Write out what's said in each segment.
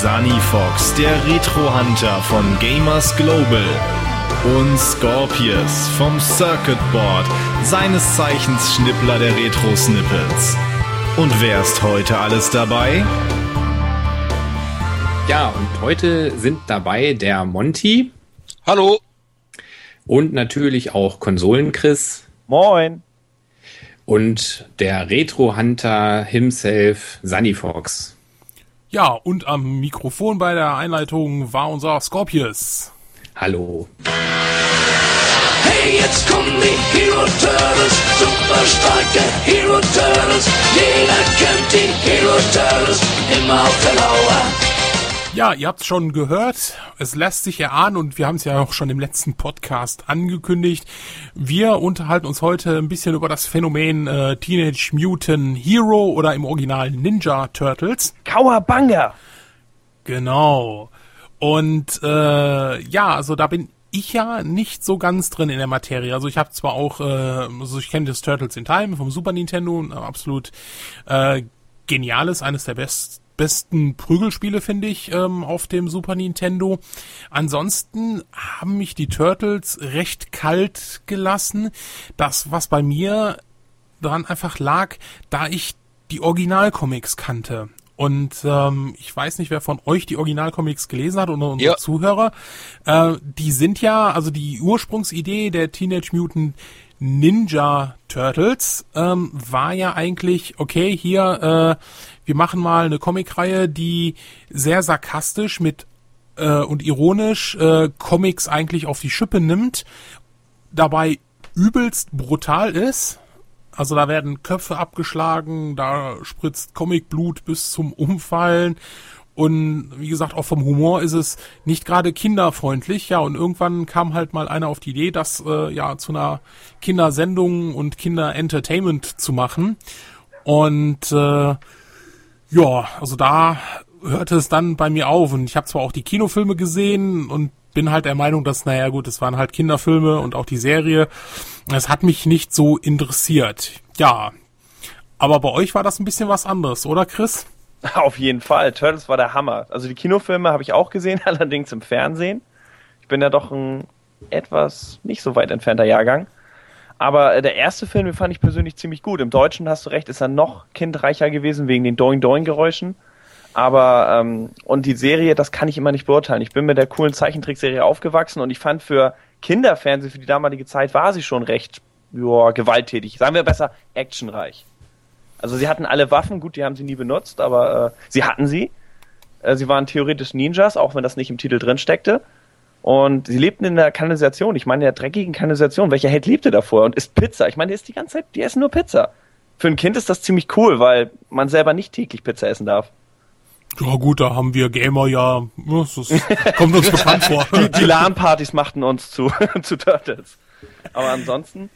Sunny Fox, der Retro-Hunter von Gamers Global. Und Scorpius vom Circuit Board, seines Zeichens Schnippler der Retro-Snippets. Und wer ist heute alles dabei? Ja, und heute sind dabei der Monty. Hallo. Und natürlich auch Konsolen-Chris. Moin. Und der Retro-Hunter himself, Sunny Fox. Ja, und am Mikrofon bei der Einleitung war unser Scorpius. Hallo. Hey, jetzt kommen die Hero Turtles, super starke Hero Turtles. Jeder kennt die Hero Turtles, immer auf der Lauer. Ja, ihr habt es schon gehört. Es lässt sich erahnen und wir haben es ja auch schon im letzten Podcast angekündigt. Wir unterhalten uns heute ein bisschen über das Phänomen äh, Teenage Mutant Hero oder im Original Ninja Turtles. Kawabanga. Genau. Und äh, ja, also da bin ich ja nicht so ganz drin in der Materie. Also ich habe zwar auch, äh, also ich kenne das Turtles in Time vom Super Nintendo, absolut äh, geniales, eines der besten besten Prügelspiele, finde ich, ähm, auf dem Super Nintendo. Ansonsten haben mich die Turtles recht kalt gelassen. Das, was bei mir daran einfach lag, da ich die Originalcomics kannte. Und ähm, ich weiß nicht, wer von euch die Originalcomics gelesen hat oder unsere ja. Zuhörer. Äh, die sind ja, also die Ursprungsidee der Teenage Mutant Ninja Turtles ähm, war ja eigentlich, okay, hier, äh, wir machen mal eine Comicreihe, die sehr sarkastisch mit äh, und ironisch äh, Comics eigentlich auf die Schippe nimmt, dabei übelst brutal ist. Also da werden Köpfe abgeschlagen, da spritzt Comicblut bis zum Umfallen und wie gesagt, auch vom Humor ist es nicht gerade kinderfreundlich. Ja, und irgendwann kam halt mal einer auf die Idee, das äh, ja zu einer Kindersendung und Kinderentertainment zu machen. Und äh, ja, also da hörte es dann bei mir auf. Und ich habe zwar auch die Kinofilme gesehen und bin halt der Meinung, dass, naja gut, es waren halt Kinderfilme und auch die Serie. Es hat mich nicht so interessiert. Ja. Aber bei euch war das ein bisschen was anderes, oder Chris? Auf jeden Fall. Turtles war der Hammer. Also die Kinofilme habe ich auch gesehen, allerdings im Fernsehen. Ich bin ja doch ein etwas nicht so weit entfernter Jahrgang. Aber äh, der erste Film, den fand ich persönlich ziemlich gut. Im Deutschen hast du recht, ist er noch kindreicher gewesen wegen den Doing-Doing-Geräuschen. Aber, ähm, und die Serie, das kann ich immer nicht beurteilen. Ich bin mit der coolen Zeichentrickserie aufgewachsen und ich fand für Kinderfernsehen für die damalige Zeit war sie schon recht, joa, gewalttätig. Sagen wir besser, actionreich. Also sie hatten alle Waffen, gut, die haben sie nie benutzt, aber äh, sie hatten sie. Äh, sie waren theoretisch Ninjas, auch wenn das nicht im Titel drin steckte. Und sie lebten in der Kanalisation, ich meine in der dreckigen Kanalisation. Welcher Held lebte davor und isst Pizza? Ich meine, der ist die ganze Zeit, die essen nur Pizza. Für ein Kind ist das ziemlich cool, weil man selber nicht täglich Pizza essen darf. Ja gut, da haben wir Gamer ja, ne, das kommt uns bekannt vor. Die, die LAN-Partys machten uns zu, zu Turtles. Aber ansonsten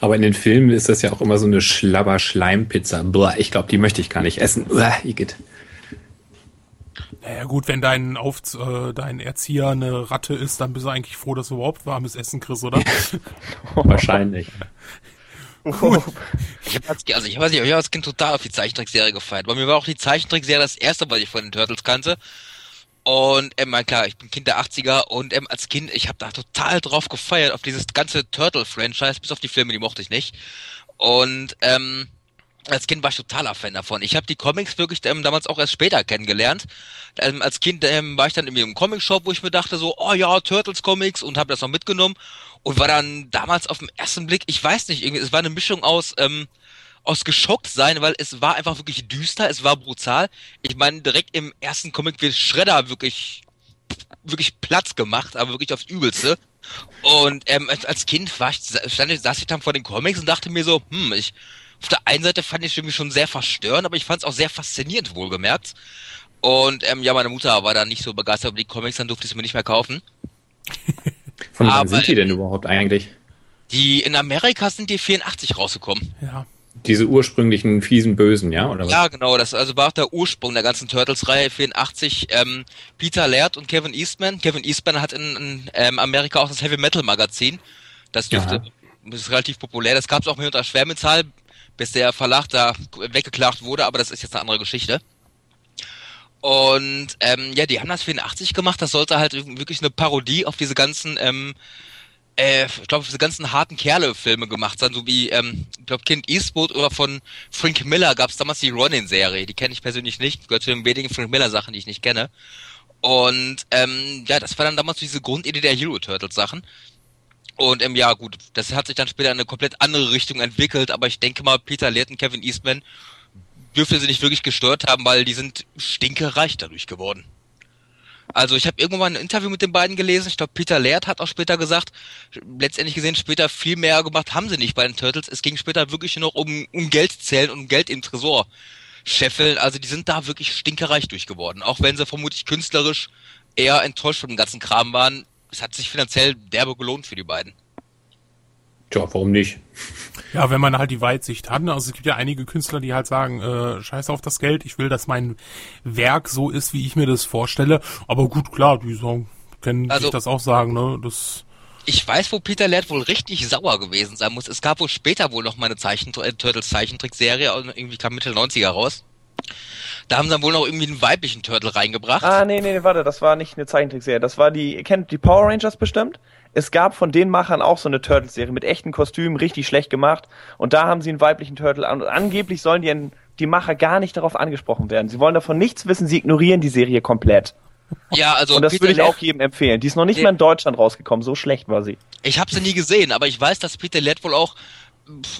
aber in den Filmen ist das ja auch immer so eine Schlabber-Schleimpizza. Ich glaube, die möchte ich gar nicht essen. Blah, Igitt. Naja gut, wenn dein, Auf äh, dein Erzieher eine Ratte ist, dann bist du eigentlich froh, dass du überhaupt warmes Essen kriegst, oder? Wahrscheinlich. Gut. Ich habe als, also ich, weiß nicht, ich hab als Kind total auf die Zeichentrickserie gefeiert. Bei mir war auch die Zeichentrickserie das erste, was ich von den Turtles kannte. Und ähm, klar, ich bin Kind der 80er und ähm, als Kind, ich habe da total drauf gefeiert, auf dieses ganze Turtle-Franchise, bis auf die Filme, die mochte ich nicht. Und ähm, als Kind war ich totaler Fan davon. Ich habe die Comics wirklich ähm, damals auch erst später kennengelernt. Ähm, als Kind ähm, war ich dann in einem Comic-Shop, wo ich mir dachte so, oh ja, Turtles-Comics und habe das noch mitgenommen und war dann damals auf den ersten Blick, ich weiß nicht, irgendwie, es war eine Mischung aus... Ähm, aus geschockt sein, weil es war einfach wirklich düster, es war brutal. Ich meine, direkt im ersten Comic wird Shredder wirklich, wirklich Platz gemacht, aber wirklich aufs Übelste. Und ähm, als Kind war ich, stand, saß ich dann vor den Comics und dachte mir so, hm, ich, auf der einen Seite fand ich es irgendwie schon sehr verstörend, aber ich fand es auch sehr faszinierend, wohlgemerkt. Und ähm, ja, meine Mutter war da nicht so begeistert über die Comics, dann durfte ich sie mir nicht mehr kaufen. Von wann sind die denn überhaupt eigentlich? Die in Amerika sind die 84 rausgekommen. Ja. Diese ursprünglichen fiesen Bösen, ja? Oder was? Ja, genau, das also war auch der Ursprung der ganzen Turtles-Reihe 84. Ähm, Peter Laird und Kevin Eastman. Kevin Eastman hat in, in ähm, Amerika auch das Heavy Metal Magazin. Das dürfte, das ist relativ populär. Das gab es auch mit unter Schwermetall, bis der Verlag da weggeklagt wurde, aber das ist jetzt eine andere Geschichte. Und ähm, ja, die haben das 84 gemacht. Das sollte halt wirklich eine Parodie auf diese ganzen ähm, äh, ich glaube, diese ganzen harten Kerle-Filme gemacht sein, so wie, ähm, ich glaube, Kind Eastwood oder von Frank Miller gab es damals die Ronin-Serie. Die kenne ich persönlich nicht, gehört zu den wenigen Frank Miller-Sachen, die ich nicht kenne. Und ähm, ja, das war dann damals diese Grundidee der Hero Turtles-Sachen. Und ähm, ja, gut, das hat sich dann später in eine komplett andere Richtung entwickelt, aber ich denke mal, Peter Laird und Kevin Eastman dürfte sie nicht wirklich gestört haben, weil die sind stinkereich dadurch geworden. Also ich habe irgendwann ein Interview mit den beiden gelesen. Ich glaube, Peter Laird hat auch später gesagt, letztendlich gesehen, später viel mehr gemacht haben sie nicht bei den Turtles. Es ging später wirklich nur noch um, um Geld zählen und um Geld im Tresor scheffeln. Also die sind da wirklich stinkereich durch geworden. Auch wenn sie vermutlich künstlerisch eher enttäuscht von dem ganzen Kram waren. Es hat sich finanziell derbe gelohnt für die beiden. Tja, warum nicht? Ja, wenn man halt die Weitsicht hat. ne? Also es gibt ja einige Künstler, die halt sagen, äh, scheiß auf das Geld, ich will, dass mein Werk so ist, wie ich mir das vorstelle. Aber gut, klar, die sagen, können Also- sich das auch sagen, ne? Das Ich weiß, wo Peter Laird wohl richtig sauer gewesen sein muss. Es gab wohl später wohl noch mal eine Zeichen äh, Turtles Zeichentrickserie, irgendwie kam Mitte 90er raus. Da haben sie dann wohl noch irgendwie einen weiblichen Turtle reingebracht. Ah, nee, nee, warte, das war nicht eine Zeichentrickserie. Das war die, ihr kennt die Power Rangers bestimmt? Es gab von den Machern auch so eine Turtles-Serie mit echten Kostümen, richtig schlecht gemacht. Und da haben sie einen weiblichen Turtle an. Und angeblich sollen die, die Macher gar nicht darauf angesprochen werden. Sie wollen davon nichts wissen, sie ignorieren die Serie komplett. Ja, also Und das Peter würde ich Laird- auch jedem empfehlen. Die ist noch nicht mal in Deutschland rausgekommen, so schlecht war sie. Ich habe sie nie gesehen, aber ich weiß, dass Peter Laird wohl auch,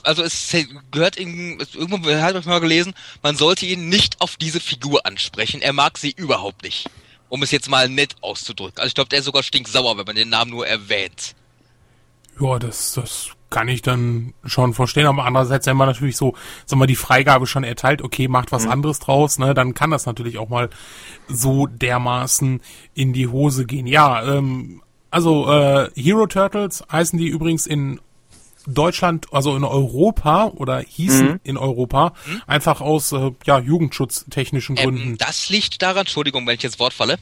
also es gehört in, irgendwo habe ich mal gelesen, man sollte ihn nicht auf diese Figur ansprechen. Er mag sie überhaupt nicht. Um es jetzt mal nett auszudrücken. Also ich glaube, der ist sogar stinksauer, wenn man den Namen nur erwähnt. Ja, das, das kann ich dann schon verstehen. Aber andererseits, wenn man natürlich so, sagen wir, die Freigabe schon erteilt, okay, macht was anderes draus, ne, dann kann das natürlich auch mal so dermaßen in die Hose gehen. Ja, ähm, also äh, Hero Turtles heißen die übrigens in Deutschland, also in Europa oder hießen in Europa, einfach aus äh, ja, jugendschutztechnischen Gründen. Ähm, das liegt daran, Entschuldigung, wenn ich jetzt Wort falle.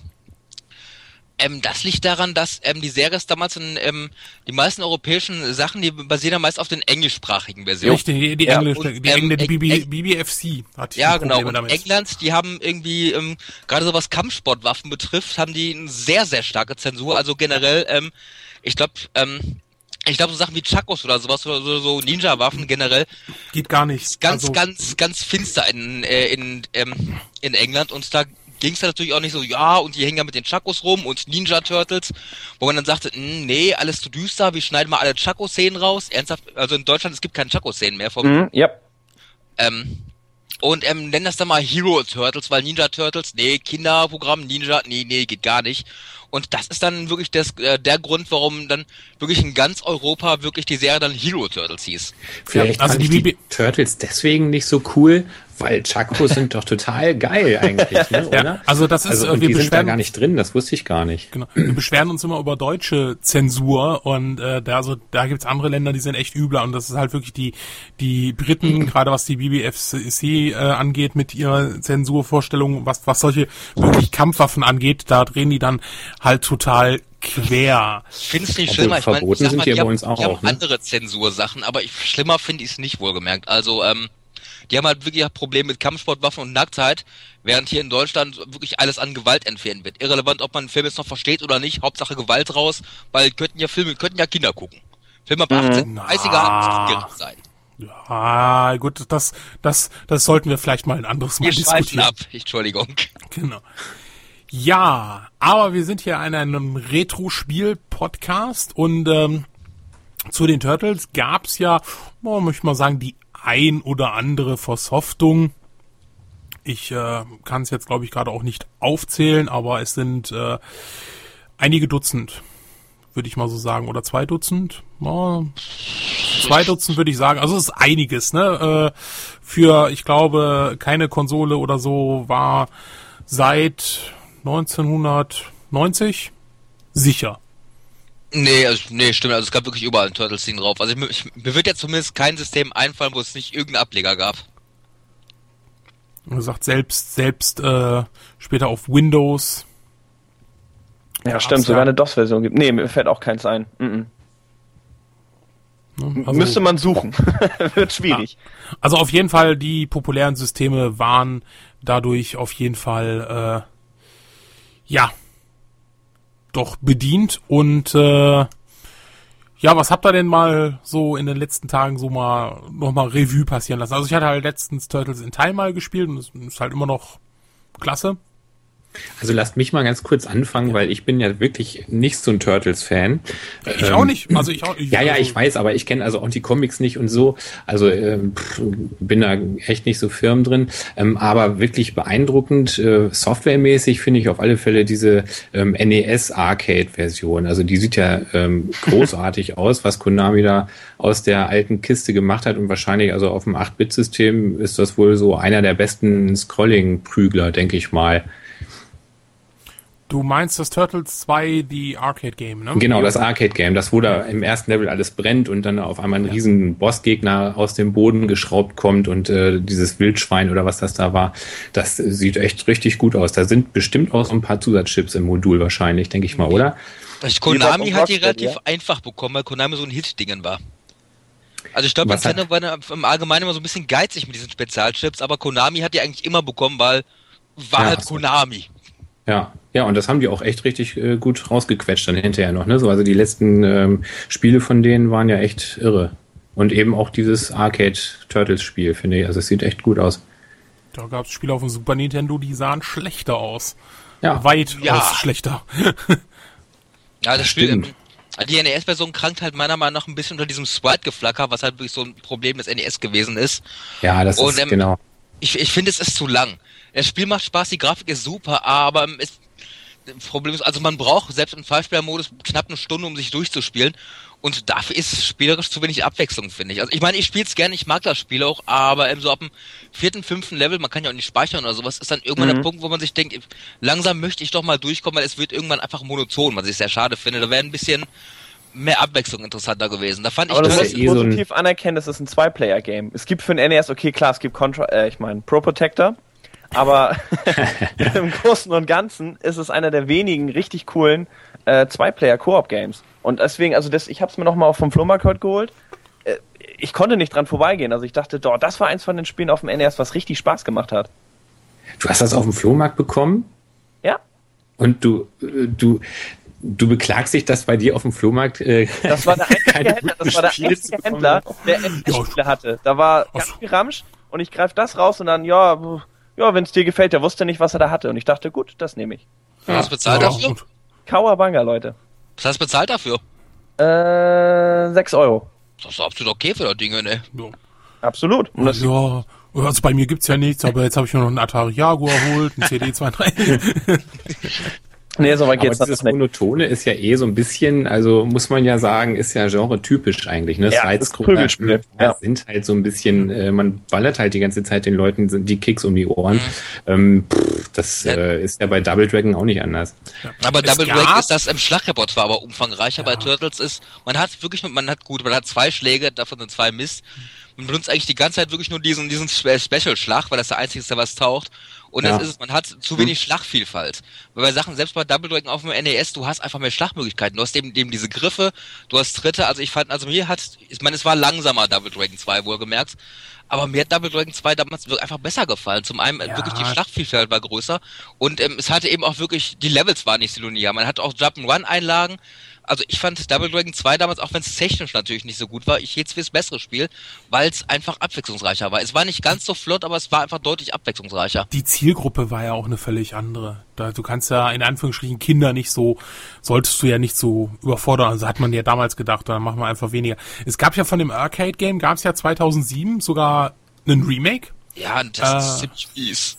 Ähm, das liegt daran, dass ähm, die Serie ist damals in ähm, die meisten europäischen Sachen, die basieren ja meist auf den englischsprachigen Versionen. Richtig, die, die Ja, Englische, und, die, ähm, Engl die BB, Eng- BBFC hat Ja, die genau. Probleme Und damit. England, die haben irgendwie, ähm, gerade so was Kampfsportwaffen betrifft, haben die eine sehr, sehr starke Zensur. Also generell, ähm, ich glaube, ähm, ich glaube, so Sachen wie Chakos oder sowas oder so, Ninja-Waffen generell Geht gar nicht. ganz, Also- ganz, ganz finster in, äh, in, ähm, in England und da ging es natürlich auch nicht so, ja, und die hängen ja mit den Chakos rum und Ninja Turtles, wo man dann sagte, "Mm, nee, alles zu düster, wir schneiden mal alle Chaco-Szenen raus. Ernsthaft, also in Deutschland, es gibt keine Chaco-Szenen mehr vom, Mhm, ja. ähm, und ähm, nennen das dann mal Hero Turtles, weil Ninja Turtles, nee, Kinderprogramm, Ninja, nee, nee, geht gar nicht. Und das ist dann wirklich das, äh, der Grund, warum dann wirklich in ganz Europa wirklich die Serie dann Hero Turtles hieß. Vielleicht also fand die ich die Turtles deswegen nicht so cool, weil Chacos sind doch total geil eigentlich, ne, Ja, oder? also das ist, also, äh, und wir die sind da beschweren- gar nicht drin, das wusste ich gar nicht. Genau. Wir beschweren uns immer über deutsche Zensur und äh, da also da gibt's andere Länder, die sind echt übler und das ist halt wirklich die die Briten, gerade was die BBFC äh, angeht mit ihrer Zensurvorstellung, was was solche wirklich Kampfwaffen angeht, da drehen die dann halt total quer. Ich finde es nicht Obwohl schlimmer. Ich meine, ich verboten sind mal, die die, ja bei haben, uns auch, die haben ne? andere Zensursachen, aber ich, schlimmer finde ich es nicht wohlgemerkt. Also, ähm, die haben halt wirklich ein Problem mit Kampfsportwaffen und Nacktheit, während hier in Deutschland wirklich alles an Gewalt entfernt wird. Irrelevant, ob man einen Film jetzt noch versteht oder nicht, Hauptsache Gewalt raus, weil könnten ja Filme, könnten ja Kinder gucken. Filme ab 18, 30er Na. gerecht sein. Ja, gut, das das das sollten wir vielleicht mal ein anderes Mal Wir diskutieren. ab, Entschuldigung. Genau. Ja, aber wir sind hier in einem Retro-Spiel-Podcast und ähm, zu den Turtles gab's ja, oh, möchte ich mal sagen, die ein oder andere Versoftung. Ich äh, kann es jetzt, glaube ich, gerade auch nicht aufzählen, aber es sind äh, einige Dutzend, würde ich mal so sagen, oder zwei Dutzend. Ja, zwei Dutzend würde ich sagen. Also es ist einiges, ne? Äh, für, ich glaube, keine Konsole oder so war seit 1990 sicher. Nee, also, nee, stimmt. Also es gab wirklich überall ein Turtles-Ding drauf. Also ich, ich, mir wird jetzt zumindest kein System einfallen, wo es nicht irgendeinen Ableger gab. Und gesagt, selbst, selbst äh, später auf Windows. Ja, stimmt, ja. sogar eine DOS-Version gibt. Nee, mir fällt auch keins ein. Mhm. Ne? Also, Müsste man suchen. Wird schwierig. also auf jeden Fall, die populären Systeme waren dadurch auf jeden Fall, äh, ja, doch bedient. Und äh, ja, was habt ihr denn mal so in den letzten Tagen so mal nochmal Revue passieren lassen? Also ich hatte halt letztens Turtles in Time mal gespielt und es ist halt immer noch klasse. Also lasst mich mal ganz kurz anfangen, weil ich bin ja wirklich nicht so ein Turtles-Fan. Ich Ähm, auch nicht. Also ich auch. Ich, Ja, ja, also, ich weiß, aber ich kenne also auch die Comics nicht und so. Also ähm, bin da echt nicht so firm drin. Ähm, aber wirklich beeindruckend, äh, softwaremäßig finde ich auf alle Fälle diese ähm, NES Arcade-Version. Also die sieht ja ähm, großartig aus, was Konami da aus der alten Kiste gemacht hat. Und wahrscheinlich, also auf dem 8-Bit-System ist das wohl so einer der besten Scrolling-Prügler, denke ich mal. Du meinst das Turtles 2, die Arcade-Game, ne? Genau, das Arcade-Game, das wo da im ersten Level alles brennt und dann auf einmal ein riesen Bossgegner aus dem Boden geschraubt kommt und äh, dieses Wildschwein oder was das da war, das sieht echt richtig gut aus. Da sind bestimmt auch so ein paar Zusatzchips im Modul wahrscheinlich, denke ich mal, oder? Ich, Konami Wie hat die relativ einfach bekommen, weil Konami so ein Hit-Dingen war. Also ich glaube, Nintendo war im Allgemeinen immer so ein bisschen geizig mit diesen Spezialchips, aber Konami hat die eigentlich immer bekommen, weil war Ja, halt ach so. Ja, ja, und das haben die auch echt richtig äh, gut rausgequetscht dann hinterher noch. Ne? So, also die letzten ähm, Spiele von denen waren ja echt irre. Und eben auch dieses Arcade-Turtles-Spiel, finde ich. Also es sieht echt gut aus. Da gab es Spiele auf dem Super Nintendo, die sahen schlechter aus. Ja, Weit Ja. aus schlechter. Ja, das Spiel, Stimmt. die NES-Version krankt halt meiner Meinung nach ein bisschen unter diesem Sprite-Geflacker, was halt wirklich so ein Problem des NES gewesen ist. ja, das Und, ist ähm, genau. Ich, ich finde, es ist zu lang. Das Spiel macht Spaß, die Grafik ist super, aber es, das Problem ist, also man braucht selbst im Five-Player-Modus knapp eine Stunde, um sich durchzuspielen. Und dafür ist spielerisch zu wenig Abwechslung, finde ich. Also ich meine, ich spiele es gerne, ich mag das Spiel auch, aber ähm, so ab dem vierten, fünften Level, man kann ja auch nicht speichern oder sowas, ist dann irgendwann Mhm. der Punkt, wo man sich denkt, langsam möchte ich doch mal durchkommen, weil es wird irgendwann einfach monoton, was ich sehr schade finde. Da wäre ein bisschen mehr Abwechslung interessanter gewesen. Da fand ich Aber du das ist eh so ein- positiv anerkennen, das ist ein Zwei-Player-Game. Es gibt für den NES, okay, klar, es gibt Contra, äh, ich meine, Pro Protector, aber im Großen und Ganzen ist es einer der wenigen richtig coolen äh, Zwei-Player-Koop-Games. Und deswegen, also das, ich habe es mir nochmal vom Flohmarkt heute geholt. Äh, ich konnte nicht dran vorbeigehen. Also ich dachte, doch, das war eins von den Spielen auf dem NES, was richtig Spaß gemacht hat. Du hast das auf dem Flohmarkt bekommen? Ja, Und du, äh, du, du beklagst dich, dass bei dir auf dem Flohmarkt äh, das war der einzige Händler, das war der einzige Händler, der NES-Spiele hatte. Da war ganz viel Ramsch und ich greife das raus und dann, ja, ja, wenn es dir gefällt, der wusste nicht, was er da hatte. Und ich dachte, gut, das nehme ich. Was hast du bezahlt Ja, dafür? gut. Kawabanga, Leute. Was hast du bezahlt dafür? Äh, 6 Euro. Das ist absolut okay für das Ding, ne? Ja. Absolut. Und das, Ja, also bei mir gibt's ja nichts, aber jetzt habe ich mir noch einen Atari Jaguar geholt, einen CD23. nee, so weit Aber geht's noch dieses nicht. Monotone ist ja eh so ein bisschen, also muss man ja sagen, ist ja genre-typisch eigentlich. Ne? Ja, das Prügelspiel, ja. sind halt so ein bisschen, äh, man ballert halt die ganze Zeit den Leuten die Kicks um die Ohren. Ähm, pff, das Ja. äh, ist ja bei Double Dragon auch nicht anders. Aber Es Double Drake ist das im Schlagrepertoire aber umfangreicher. Bei Ja. Turtles ist, man hat wirklich, man hat gut, man hat zwei Schläge, davon sind zwei Mist. Man benutzt eigentlich die ganze Zeit wirklich nur diesen, diesen Spe- Special-Schlag, weil das der einzige ist, der was taucht. Und Ja. das ist es, man hat zu wenig Schlagvielfalt. Weil bei Sachen, selbst bei Double Dragon auf dem NES, du hast einfach mehr Schlagmöglichkeiten. Du hast eben, eben diese Griffe, du hast Tritte, also ich fand, also mir hat, ich meine, es war langsamer Double Dragon 2, wohlgemerkt. Aber mir hat Double Dragon 2 damals einfach besser gefallen. Zum einen äh, Ja. wirklich die Schlachtvielfalt war größer und ähm, es hatte eben auch wirklich, die Levels waren nicht so linear. Man hatte auch Jump-and-Run-Einlagen. Also ich fand Double Dragon 2 damals, auch wenn es technisch natürlich nicht so gut war, ich hielt es fürs bessere Spiel, weil es einfach abwechslungsreicher war. Es war nicht ganz so flott, aber es war einfach deutlich abwechslungsreicher. Die Zielgruppe war ja auch eine völlig andere. Da, du kannst ja in Anführungsstrichen Kinder nicht so, solltest du ja nicht so überfordern. Also hat man ja damals gedacht, dann machen wir einfach weniger. Es gab ja von dem Arcade-Game, gab es ja 2007 sogar einen Remake. Ja, und das Äh. ist ziemlich fies.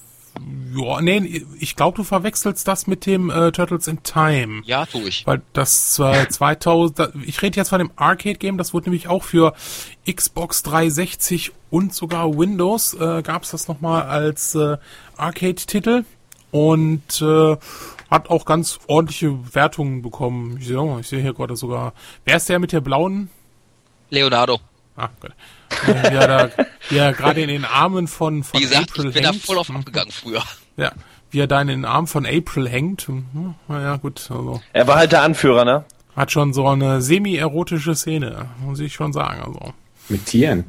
Ja, nee, ich glaube, du verwechselst das mit dem äh, Turtles in Time. Ja, tue ich. Weil das äh, 2000, da- ich rede jetzt von dem Arcade-Game, das wurde nämlich auch für Xbox 360 und sogar Windows, äh, gab es das nochmal als äh, Arcade-Titel und äh, hat auch ganz ordentliche Wertungen bekommen. Ich sehe, ich sehe hier gerade sogar, wer ist der mit der blauen Leonardo. Ah, gut. Äh, Wie er da, wie er gerade in den Armen von, von Wie gesagt, April ich bin da hängt. voll auf abgegangen früher. Ja, wie er da in den Armen von April hängt. Hm, Naja, gut, also Er war halt der Anführer, ne? hat schon so eine semi-erotische Szene, muss ich schon sagen. Also. Mit Tieren.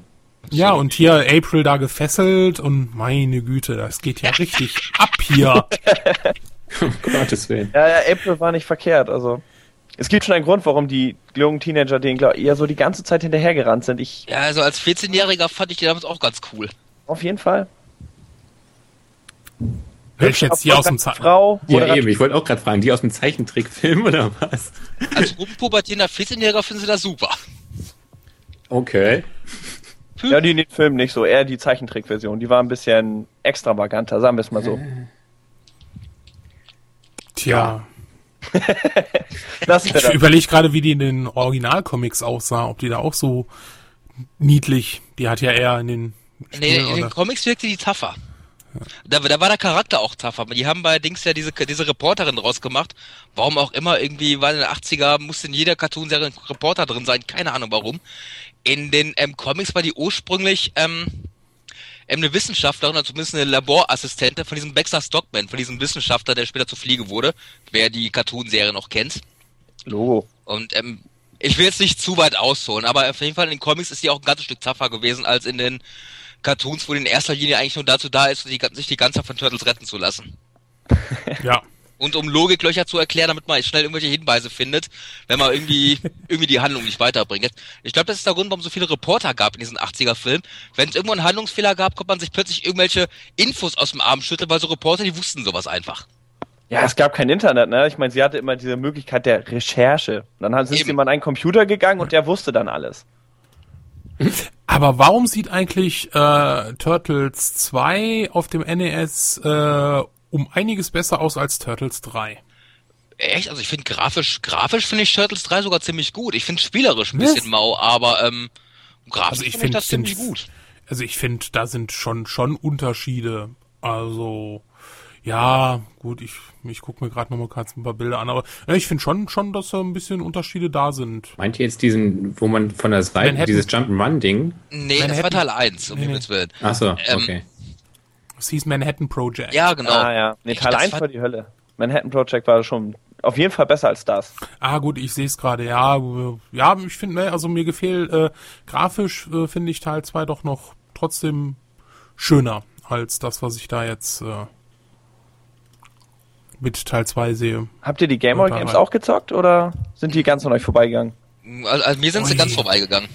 Ja, und hier April da gefesselt und meine Güte, das geht ja richtig ab hier. Um Gottes Willen. Ja, ja, April war nicht verkehrt. Also es gibt schon einen Grund, warum die jungen Teenager denen glaub, eher so die ganze Zeit hinterhergerannt sind. Ich Ja, also als 14-Jähriger fand ich die damals auch ganz cool. auf jeden Fall. Welche jetzt hier aus dem Ze Frau, Ja, eben. Ich wollte auch gerade fragen, die aus dem Zeichentrickfilm oder was? Als rumpubertierender 14-Jähriger finden sie das super. Okay. Ja, die in den Filmen nicht so, eher die Zeichentrickversion. Die war ein bisschen extravaganter, sagen wir es mal so. Tja, ich überlege gerade, wie die in den Originalcomics aussah, ob die da auch so niedlich, die hat ja eher in den Nee, Spielen, in den oder? Comics wirkte die tougher. Da, da war der Charakter auch tougher. Die haben bei Dings ja diese, diese Reporterin rausgemacht. Warum auch immer, irgendwie war in den 80er, musste in jeder Cartoonserie ein Reporter drin sein. Keine Ahnung warum. In den ähm, Comics war die ursprünglich ähm, ähm, eine Wissenschaftlerin, oder zumindest eine Laborassistentin von diesem Baxter Stockman, von diesem Wissenschaftler, der später zu Fliege wurde. Wer die Cartoonserie noch kennt. Logo. Und ähm, ich will jetzt nicht zu weit ausholen, aber auf jeden Fall in den Comics ist die auch ein ganzes Stück tougher gewesen als in den Cartoons, wo die in erster Linie eigentlich nur dazu da ist, sich die ganze Zeit von Turtles retten zu lassen. Ja, Und um Logiklöcher zu erklären, damit man schnell irgendwelche Hinweise findet, wenn man irgendwie irgendwie die Handlung nicht weiterbringt. Ich glaube, das ist der Grund, warum es so viele Reporter gab in diesen 80er-Filmen. Wenn es irgendwo einen Handlungsfehler gab, konnte man sich plötzlich irgendwelche Infos aus dem Arm schütteln, weil so Reporter, die wussten sowas einfach. Ja, es gab kein Internet, ne? Ich meine, sie hatte immer diese Möglichkeit der Recherche. Und dann sind Eben. sie mal an einen Computer gegangen und der wusste dann alles. aber warum sieht eigentlich äh, Turtles 2 auf dem NES äh, um einiges besser aus als Turtles 3? Echt? Also ich finde grafisch, grafisch finde ich Turtles 3 sogar ziemlich gut. Ich finde spielerisch ein Was? bisschen mau, aber ähm, grafisch Also ich finde ich das ziemlich find, gut. Also ich finde, da sind schon schon Unterschiede. Also ja, gut, ich ich gucke mir gerade nochmal kurz ein paar Bilder an, aber ja, ich finde schon schon, dass da ein bisschen Unterschiede da sind. Meint ihr jetzt diesen, wo man von der Seite, Manhattan. dieses Jump'n'Run-Ding? Nee, das war Manhattan- Teil 1, um Nee, nee. Himmels Willen. Ach so, Ähm, Es hieß Manhattan Project. Ja, genau. Ah ja. Nee, Teil das 1 fand- war die Hölle. Manhattan Project war schon auf jeden Fall besser als das. Ah gut, ich sehe es gerade. Ja, äh, ja, ich finde, ne, also mir gefällt äh, grafisch äh, finde ich Teil 2 doch noch trotzdem schöner als das, was ich da jetzt äh, mit Teil 2 sehe. Habt ihr die Game Boy Ja, Games auch gezockt oder sind die ganz an euch vorbeigegangen? Also, also mir sind sie ganz vorbeigegangen.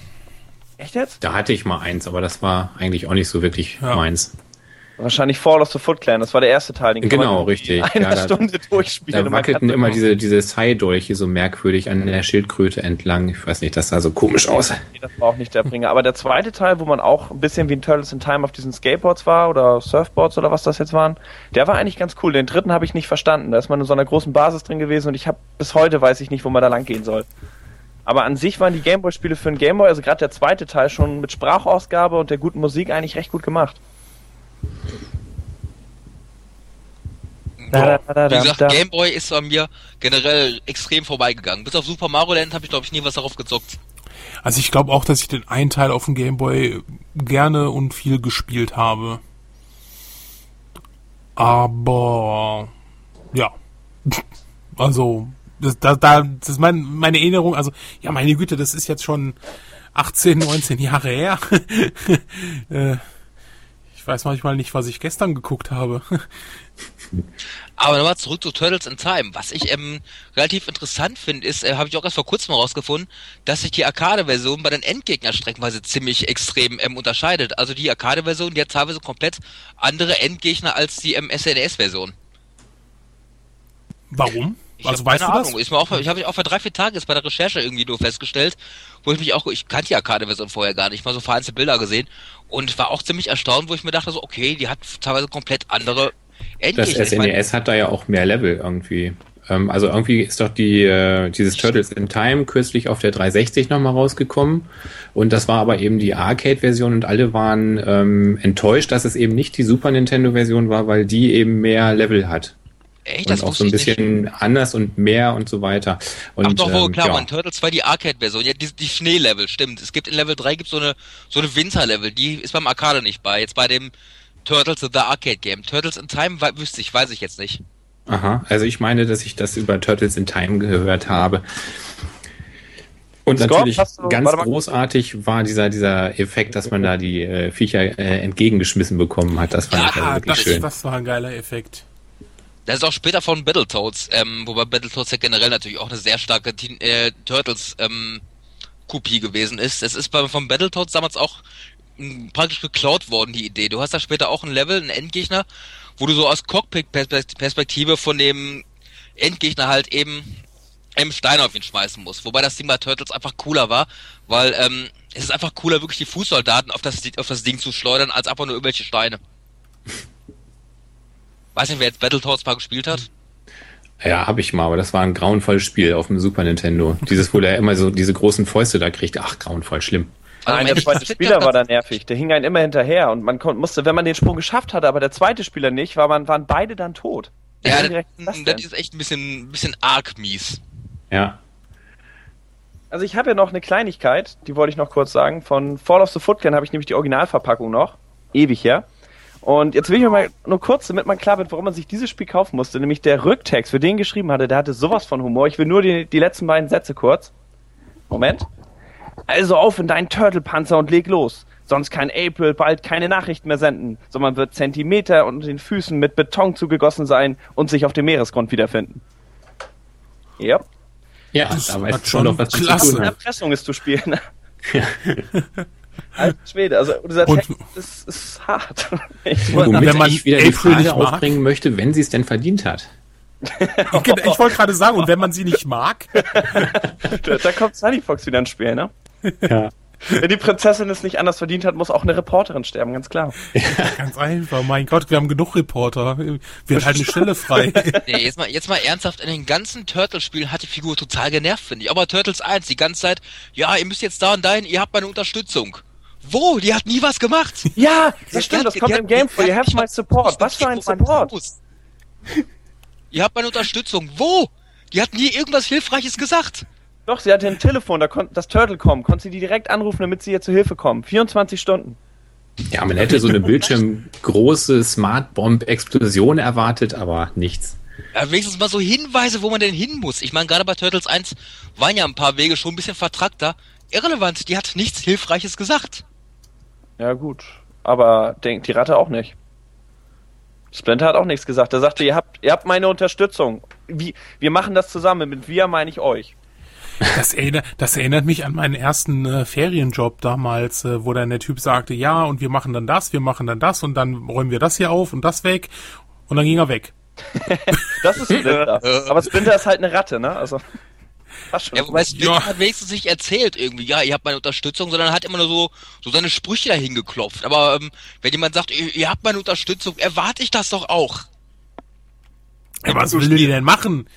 Echt jetzt? Da hatte ich mal eins, aber das war eigentlich auch nicht so wirklich Ja. meins. Wahrscheinlich Fall of the Foot Clan, das war der erste Teil. Den Genau, richtig. Einer Ja, da- Stunde durchspielen. Da und man wackelten immer diese, diese Sai-Dolche so merkwürdig an der Schildkröte entlang. Ich weiß nicht, das sah so komisch aus. Nee, Das war auch nicht der Bringer. Aber der zweite Teil, wo man auch ein bisschen wie in Turtles in Time auf diesen Skateboards war oder Surfboards oder was das jetzt waren, der war eigentlich ganz cool. Den dritten habe ich nicht verstanden. Da ist man in so einer großen Basis drin gewesen und ich habe bis heute weiß ich nicht, wo man da lang gehen soll. Aber an sich waren die Gameboy-Spiele für einen Gameboy, also gerade der zweite Teil schon mit Sprachausgabe und der guten Musik eigentlich recht gut gemacht. Wie gesagt. Gameboy ist bei mir generell extrem vorbeigegangen. Bis auf Super Mario Land habe ich, glaube ich, nie was darauf gezockt. Also ich glaube auch, dass ich den einen Teil auf dem Game Boy gerne und viel gespielt habe. Aber ja. Also, das, da, da, das ist mein, meine Erinnerung, also, ja, meine Güte, das ist jetzt schon 18, 19 Jahre her. äh, ich weiß manchmal nicht, was ich gestern geguckt habe. Aber nochmal zurück zu Turtles in Time. Was ich ähm, relativ interessant finde, ist, äh, habe ich auch erst vor kurzem rausgefunden, dass sich die Arcade-Version bei den Endgegnern streckenweise ziemlich extrem ähm, unterscheidet. Also die Arcade-Version, die hat teilweise komplett andere Endgegner als die ähm, SNES-Version. Warum? Ich also weißt du keine das? Ahnung. Ist mir auch, ich habe auch vor drei, vier Tagen jetzt bei der Recherche irgendwie nur festgestellt, wo ich mich auch, ich kannte die Arcade-Version vorher gar nicht, mal so vereinzelte Bilder gesehen und war auch ziemlich erstaunt, wo ich mir dachte so, okay, die hat teilweise komplett andere Das Endgegner. ich mein, SNES hat da ja auch mehr Level irgendwie. Ähm, also irgendwie ist doch die, äh, dieses Turtles in Time kürzlich auf der 360 nochmal rausgekommen. Und das war aber eben die Arcade-Version und alle waren ähm, enttäuscht, dass es eben nicht die Super Nintendo-Version war, weil die eben mehr Level hat. Echt, Und das auch wusste so ein ich nicht. bisschen anders und mehr und so weiter. Und, Ach doch, wo, ähm, klar, ja. man, Turtles war die Arcade-Version, ja, die, die Schneelevel, stimmt. Es gibt in Level 3 gibt's so eine, so eine Winter-Level, die ist beim Arcade nicht bei. Jetzt bei dem Turtles The Arcade Game. Turtles in Time wüsste ich, weiß ich jetzt nicht. Aha, also ich meine, dass ich das über Turtles in Time gehört habe. Und Scott, natürlich du- ganz großartig war dieser, dieser Effekt, dass man da die äh, Viecher äh, entgegengeschmissen bekommen hat. Das fand Ja, ich also wirklich das, schön. das war ein geiler Effekt. Das ist auch später von Battletoads, ähm, wobei Battletoads ja generell natürlich auch eine sehr starke Teen, äh, Turtles ähm, Kopie gewesen ist. Es ist bei, von Battletoads damals auch praktisch geklaut worden, die Idee. Du hast da später auch ein Level, einen Endgegner, wo du so aus Cockpit-Perspektive von dem Endgegner halt eben einen Stein auf ihn schmeißen musst. Wobei das Ding bei Turtles einfach cooler war, weil ähm, es ist einfach cooler, wirklich die Fußsoldaten auf das, auf das Ding zu schleudern, als einfach nur irgendwelche Steine. Weiß nicht, wer jetzt Battletoads mal gespielt hat. Ja, habe ich mal, aber das war ein grauenvolles Spiel auf dem Super Nintendo. Dieses, wo der immer so diese großen Fäuste da kriegt. Ach, grauenvoll, schlimm. Also Nein, der zweite Spieler war da nervig. Der hing einen immer hinterher und man musste, wenn man den Sprung geschafft hatte, aber der zweite Spieler nicht, war man, waren beide dann tot. Ja, das, das ist echt ein bisschen, ein bisschen arg mies. Ja. Also ich habe ja noch eine Kleinigkeit, die wollte ich noch kurz sagen. Von Fall of the Foot Clan habe ich nämlich die Originalverpackung noch. Ewig her. Und jetzt will ich mal nur kurz, damit man klar wird, warum man sich dieses Spiel kaufen musste. Nämlich der Rücktext, für den geschrieben hatte, der hatte sowas von Humor. Ich will nur die, die letzten beiden Sätze kurz. Moment. Also auf in deinen Turtle-Panzer und leg los. Sonst kann April bald keine Nachrichten mehr senden, sondern wird Zentimeter unter den Füßen mit Beton zugegossen sein und sich auf dem Meeresgrund wiederfinden. Ja. Ja, Das da hat weißt du schon noch, was du zu klasse. tun hast. Erpressung ist zu spielen. Ne? Alter Schwede, also dieser Und- Text ist, ist hart. Ich, Und womit wenn man ich wieder die Frage mag? aufbringen möchte, wenn sie es denn verdient hat. Ich, ich wollte gerade sagen, und wenn man sie nicht mag, da, da kommt Sunny Fox wieder ins Spiel, ne? Ja. Wenn die Prinzessin es nicht anders verdient hat, muss auch eine Reporterin sterben, ganz klar. ganz einfach, mein Gott, wir haben genug Reporter. Wir halten eine Stelle frei. Nee, jetzt mal, jetzt mal ernsthaft, in den ganzen Turtles-Spielen hat die Figur total genervt, finde ich. Aber Turtles 1, die ganze Zeit, ja, ihr müsst jetzt da und dahin, ihr habt meine Unterstützung. Wo? Die hat nie was gemacht. Ja, das stimmt, das kommt im Game vor. hat You have my support. Was für ein Support? Ihr habt meine Unterstützung. Wo? Die hat nie irgendwas Hilfreiches gesagt. Doch, sie hatte ein Telefon, da konnte das Turtle kommen. Konnte sie die direkt anrufen, damit sie ihr zu Hilfe kommen. 24 Stunden. Ja, man hätte so eine bildschirmgroße Smart-Bomb-Explosion erwartet, aber nichts. Ja, wenigstens mal so Hinweise, wo man denn hin muss. Ich meine, gerade bei Turtles 1 waren ja ein paar Wege schon ein bisschen vertrackter. Irrelevant, die hat nichts Hilfreiches gesagt. Ja, gut. Aber denkt die Ratte auch nicht. Splinter hat auch nichts gesagt. Er sagte, ihr habt, ihr habt meine Unterstützung. Wie, wir machen das zusammen. Mit wir meine ich euch. Das erinnert, das erinnert mich an meinen ersten äh, Ferienjob damals, äh, wo dann der Typ sagte, ja, und wir machen dann das, wir machen dann das und dann räumen wir das hier auf und das weg. Und dann ging er weg. Das ist Splinter. Aber Splinter ist halt eine Ratte, ne? Also. Ja, wobei Splinter Ja. hat wenigstens nicht erzählt irgendwie, ja, ihr habt meine Unterstützung, sondern hat immer nur so, so seine Sprüche dahin geklopft. Aber ähm, wenn jemand sagt, ihr, ihr habt meine Unterstützung, erwarte ich das doch auch. Ja, was will die denn machen?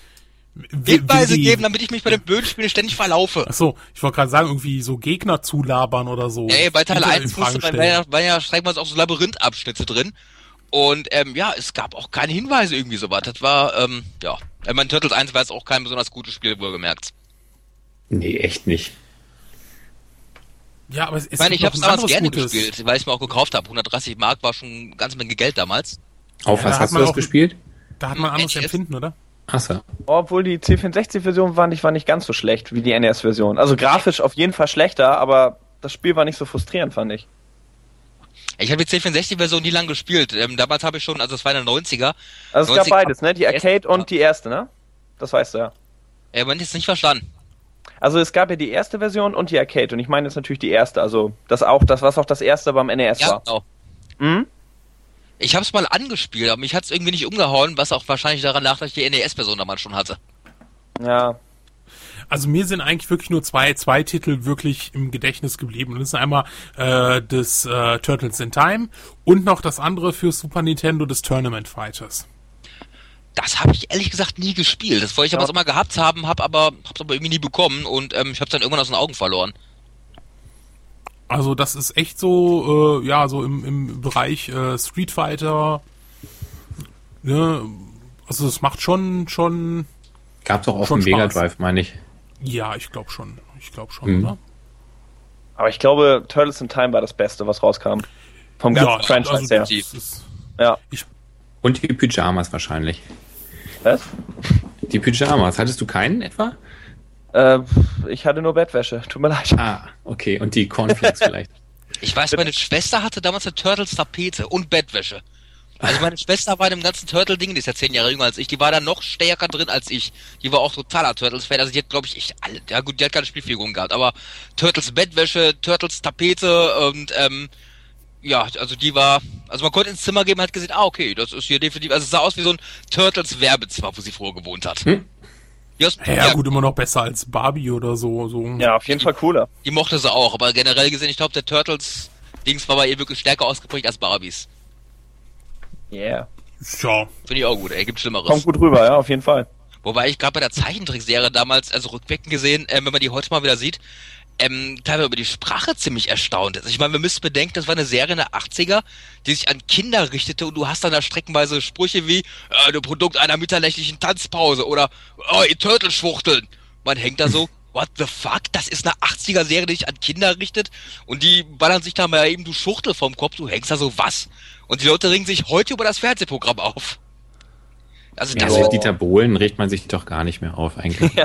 Die- geben, damit ich mich bei den blöden Spielen ständig verlaufe. Achso, ich wollte gerade sagen, irgendwie so Gegner zulabern oder so. Ey, bei Teil Hinter in 1 Frage musste man, stellen. war ja, war ja schreibweise auch so Labyrinthabschnitte drin. Und ähm, ja, es gab auch keine Hinweise irgendwie so was. Das war, ähm, ja. Ich meine, Turtles 1 war jetzt auch kein besonders gutes Spiel, wohlgemerkt. Nee, echt nicht. Ja, aber es, es Ich meine, ich habe es ein damals anderes gerne Gutes. gespielt, weil ich es mir auch gekauft habe. 130 Mark war schon eine ganze Menge Geld damals. Auf Ja, was hast du man das gespielt? Da hat man ein anderes NES. Empfinden, oder? Achso. Obwohl die C64-Version war nicht, war nicht ganz so schlecht wie die NES-Version. Also grafisch auf jeden Fall schlechter, aber das Spiel war nicht so frustrierend, fand ich. Ich habe die C64-Version nie lang gespielt. Ähm, damals habe ich schon, also es war in den 90er. Also es gab 90 beides, ne? Die Arcade und die erste, ne? Das weißt du ja. Äh, man jetzt nicht verstanden. Also es gab ja die erste Version und die Arcade und ich meine jetzt natürlich die erste, also das auch, das was auch das erste beim NES Ja, war. genau. Hm? Ich habe es mal angespielt, aber mich hat es irgendwie nicht umgehauen, was auch wahrscheinlich daran lag, dass ich die NES-Version damals schon hatte. Ja. Also mir sind eigentlich wirklich nur zwei, zwei Titel wirklich im Gedächtnis geblieben. Und das ist einmal äh, das äh, Turtles in Time und noch das andere für Super Nintendo, das Tournament Fighters. Das habe ich ehrlich gesagt nie gespielt. Das wollte ich aber immer gehabt haben, hab aber hab's aber irgendwie nie bekommen und ähm, ich habe dann irgendwann aus den Augen verloren. Also das ist echt so, äh, ja, so im, im Bereich äh, Street Fighter. Ne? Also es macht schon, schon, Gab's auch auf Schon dem Mega. Drive, meine ich. Ja, ich glaube schon. Ich glaube schon, Mhm. oder? Aber ich glaube, Turtles in Time war das Beste, was rauskam. Vom ganzen Ja, Franchise also her. Ja. Und die Pyjamas wahrscheinlich. Was? Die Pyjamas. Hattest du keinen etwa? Äh, ich hatte nur Bettwäsche. Tut mir leid. Ah, okay. Und die Cornflakes vielleicht. Ich weiß, meine Schwester hatte damals eine Turtles-Tapete und Bettwäsche. Also meine Schwester war in dem ganzen Turtle-Ding, die ist ja zehn Jahre jünger als ich, die war da noch stärker drin als ich. Die war auch totaler Turtles-Fan. Also die hat, glaube ich, echt alle, ja gut, die hat keine Spielfiguren gehabt, aber Turtles Bettwäsche, Turtles Tapete und ähm, ja, also die war, also man konnte ins Zimmer gehen und hat gesehen, ah, okay, das ist hier definitiv, also es sah aus wie so ein Turtles-Werbezimmer, wo sie vorher gewohnt hat. Hm? Aus, ja, gut, immer noch besser als Barbie oder so. so. Ja, auf jeden Fall cooler. die mochte sie auch, aber generell gesehen, ich glaube, der Turtles-Dings war bei ihr wirklich stärker ausgeprägt als Barbies. Yeah. ja. Finde ich auch gut, ey, gibt Schlimmeres. Kommt gut rüber, ja, auf jeden Fall. Wobei ich gerade bei der Zeichentrickserie damals, also rückwirkend gesehen, ähm, wenn man die heute mal wieder sieht, ähm, teilweise über die Sprache ziemlich erstaunt ist. Ich meine, wir müssen bedenken, das war eine Serie in der 80er, die sich an Kinder richtete und du hast dann da streckenweise Sprüche wie, äh, du Produkt einer mitterlächtigen Tanzpause oder, oh, ihr Turtelschwuchteln. Man hängt da so, what the fuck? Das ist eine 80er-Serie, die sich an Kinder richtet und die ballern sich da mal eben, du Schuchtel vom Kopf, du hängst da so, was? Und die Leute ringen sich heute über das Fernsehprogramm auf. Also Ja, das Dieter Bohlen regt man sich doch gar nicht mehr auf eigentlich.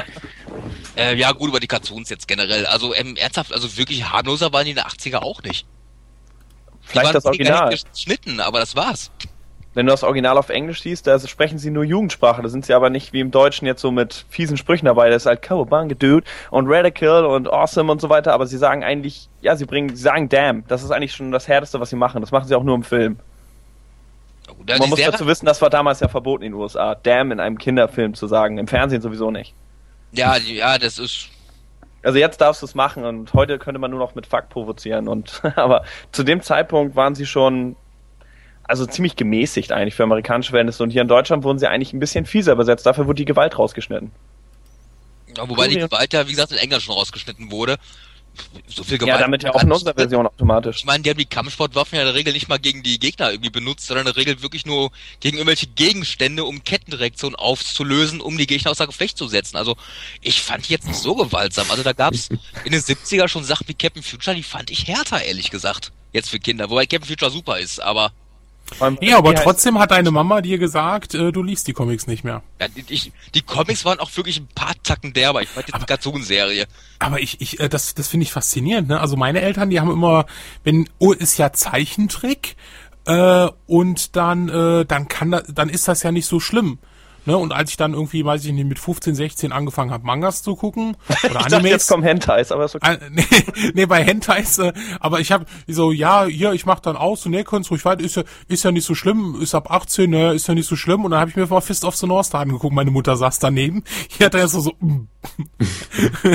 Äh, ja, gut, über die Cartoons jetzt generell. Also ähm, ernsthaft, also wirklich harmloser waren die in den 80er auch nicht. Die Vielleicht waren das Original. geschnitten, aber das war's. Wenn du das Original auf Englisch siehst, da sprechen sie nur Jugendsprache. Da sind sie aber nicht wie im Deutschen jetzt so mit fiesen Sprüchen dabei. Das ist halt Cowabunga Dude und Radical und Awesome und so weiter. Aber sie sagen eigentlich, ja, sie bringen, sie sagen Damn. Das ist eigentlich schon das Härteste, was sie machen. Das machen sie auch nur im Film. Ja, Man muss dazu wissen, das war damals ja verboten in den USA. Damn in einem Kinderfilm zu sagen. Im Fernsehen sowieso nicht. ja, ja, das ist. Also jetzt darfst du es machen und heute könnte man nur noch mit Fuck provozieren und aber zu dem Zeitpunkt waren sie schon also ziemlich gemäßigt eigentlich für amerikanische Verhältnisse und hier in Deutschland wurden sie eigentlich ein bisschen fieser übersetzt. Dafür wurde die Gewalt rausgeschnitten. Ja, wobei die Cool, ja. Gewalt ja, wie gesagt, in Englisch schon rausgeschnitten wurde. So viel Ja, Gewalt. damit ja auch in unserer Version automatisch. Ich meine, die haben die Kampfsportwaffen ja in der Regel nicht mal gegen die Gegner irgendwie benutzt, sondern in der Regel wirklich nur gegen irgendwelche Gegenstände, um Kettenreaktionen aufzulösen, um die Gegner außer Gefecht zu setzen. Also ich fand die jetzt nicht so gewaltsam. Also da gab's in den 70er schon Sachen wie Captain Future, die fand ich härter, ehrlich gesagt. Jetzt für Kinder. Wobei Captain Future super ist, aber Ja, aber trotzdem hat deine Mama dir gesagt, äh, du liest die Comics nicht mehr. ja, die- ich, die Comics waren auch wirklich ein paar Tacken derber. Ich fand die Cartoon-Serie. Aber ich, ich, äh, das, das finde ich faszinierend. Ne? Also meine Eltern, die haben immer, wenn, oh, ist ja Zeichentrick äh, und dann, äh, dann kann da, dann ist das ja nicht so schlimm. Ne? Und als ich dann irgendwie, weiß ich nicht, mit 15, 16 angefangen habe, Mangas zu gucken oder ich dachte, Animes. jetzt kommen Hentais, aber ist okay. Äh, nee, nee, bei Hentais, äh, aber ich habe so, ja, hier, ich mach dann aus und nee, kannst ruhig weiter, ist ja, ist ja nicht so schlimm, ist ab 18, ne, ist ja nicht so schlimm. Und dann habe ich mir mal Fist of the North Star angeguckt, meine Mutter saß daneben. Hier hat er so, so, mm.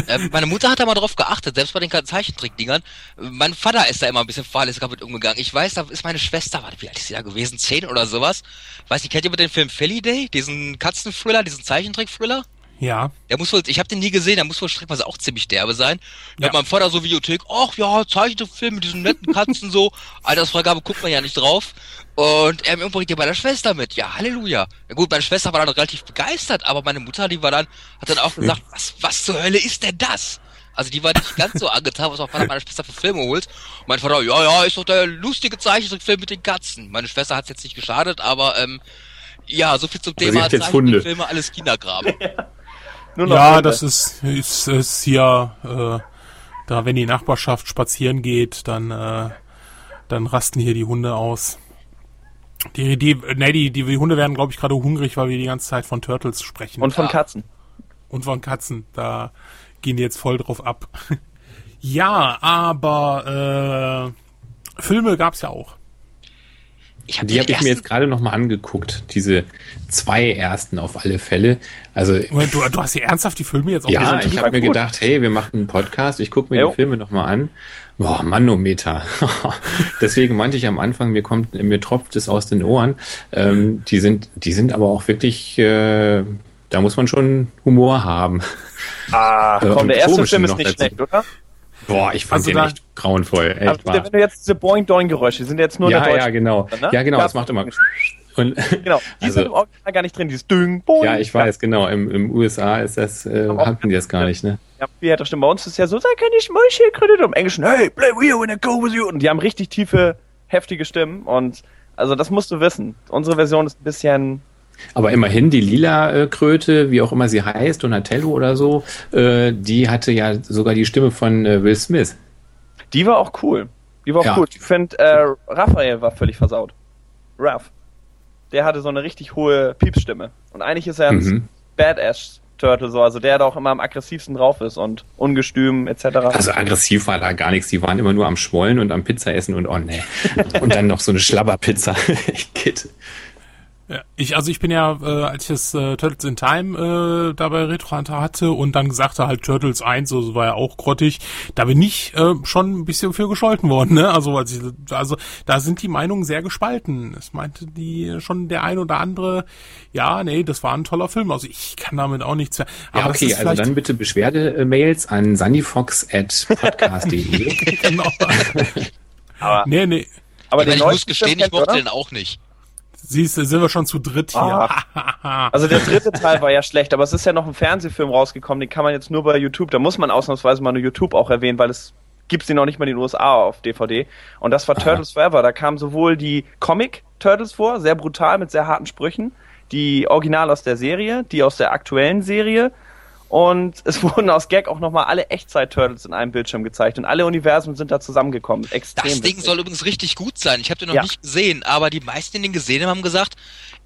Äh, meine Mutter hat da mal drauf geachtet, selbst bei den Zeichentrickdingern. Mein Vater ist da immer ein bisschen fahrlässig mit umgegangen. Ich weiß, da ist meine Schwester, warte, wie alt ist sie da gewesen? Zehn oder sowas? Weiß nicht, kennt ihr mit den Film Felly Day? Diesen Katzenthriller, diesen Zeichentrick-Thriller? ja. Der muss wohl, ich habe den nie gesehen, der muss wohl streckenweise auch ziemlich derbe sein. Da Ja. hat mein Vater so Videothek, ach ja, Zeichentrickfilm mit diesen netten Katzen so. Altersfreigabe guckt man ja nicht drauf. Und er bringt ihr bei der Schwester mit. Ja, Halleluja. Ja gut, meine Schwester war dann relativ begeistert, aber meine Mutter, die war dann, hat dann auch gesagt, was, was zur Hölle ist denn das? Also die war nicht ganz so angetan, was mein Vater meine Schwester für Filme holt. Und mein Vater, ja, ja, ist doch der lustige Zeichentrickfilm mit den Katzen. Meine Schwester hat's jetzt nicht geschadet, aber ähm, ja, so viel zum Thema jetzt Hunde. Zeichentrickfilme, alles Kindergraben. Nur noch Ja, Hunde. das ist, ist, ist hier, äh, da wenn die Nachbarschaft spazieren geht, dann, äh, dann rasten hier die Hunde aus. Die, die, nee, die, die Hunde werden, glaube ich, gerade hungrig, weil wir die ganze Zeit von Turtles sprechen. Und von Ja. Katzen. Und von Katzen. Da gehen die jetzt voll drauf ab. ja, aber äh, Filme gab's ja auch. Ich hab Die habe ich mir jetzt gerade nochmal angeguckt, diese zwei ersten auf alle Fälle. Also Moment, Du, du hast hier ernsthaft die Filme jetzt auch ja, gesehen? ich habe mir gut. gedacht, hey, wir machen einen Podcast, ich gucke mir Jo. die Filme nochmal an. Boah, Manometer. Deswegen meinte ich am Anfang, mir kommt, mir tropft es aus den Ohren. Ähm, die sind, die sind aber auch wirklich, äh, da muss man schon Humor haben. Ah, Äh, komm, der erste Film ist nicht dazu. schlecht, oder? Boah, ich fand Also den da- echt grauenvoll. Echt Aber wahr. wenn du jetzt diese Boing-Doing-Geräusche, die sind jetzt nur Ja, der ja, genau. ne? Ja, genau, das macht immer. Und, Genau, die Also- sind im Original gar nicht drin, dieses Düng, Boing. ja, ich weiß, genau. Im, im USA ist das, äh, hatten die das gar nicht, ne? Ja, wie hat das stimmt. Bei uns ist es ja so, sei keine Schmolchkredit. Im Englischen, hey, play with you and I go with you. Und die haben richtig tiefe, heftige Stimmen. Und also das musst du wissen. Unsere Version ist ein bisschen. Aber immerhin, die lila äh, Kröte, wie auch immer sie heißt, Donatello oder so, äh, die hatte ja sogar die Stimme von äh, Will Smith. Die war auch cool. Die war auch Ja. cool. Ich finde, äh, Raphael war völlig versaut. Raph. Der hatte so eine richtig hohe Piepsstimme. Und eigentlich ist er ein Mhm. Badass-Turtle, so, also der da auch immer am aggressivsten drauf ist und ungestüm etc. Also aggressiv war da gar nichts. Die waren immer nur am Schmollen und am Pizza essen und oh nee. Und dann noch so eine Schlabberpizza. Kid. Ja, ich, also ich bin ja, äh, als ich das äh, Turtles in Time äh, dabei Retro Hunter hatte und dann gesagt halt Turtles 1, so so war ja auch grottig, da bin ich äh, schon ein bisschen für gescholten worden, ne? Also, als ich, also da sind die Meinungen sehr gespalten. Es meinte die schon der ein oder andere, ja, nee, das war ein toller Film. Also ich kann damit auch nichts. Ja, das okay, ist also dann bitte Beschwerde-Mails an sunnyfox.podcast.de. genau. Aber, nee, nee. aber den ich muss gestehen, ich mochte den auch nicht. Siehst du, sind wir schon zu dritt hier. Ah. Also der dritte Teil war ja schlecht, aber es ist ja noch ein Fernsehfilm rausgekommen, den kann man jetzt nur bei YouTube, da muss man ausnahmsweise mal nur YouTube auch erwähnen, weil es gibt's den noch nicht mal in den USA auf DVD. Und das war Turtles Forever. Da kamen sowohl die Comic-Turtles vor, sehr brutal mit sehr harten Sprüchen, die Original aus der Serie, die aus der aktuellen Serie. Und es wurden aus Gag auch nochmal alle Echtzeit-Turtles in einem Bildschirm gezeigt. Und alle Universen sind da zusammengekommen. Extrem Das Ding witzig. soll übrigens richtig gut sein. Ich habe den noch Ja. nicht gesehen, aber die meisten, die den gesehen haben, haben gesagt,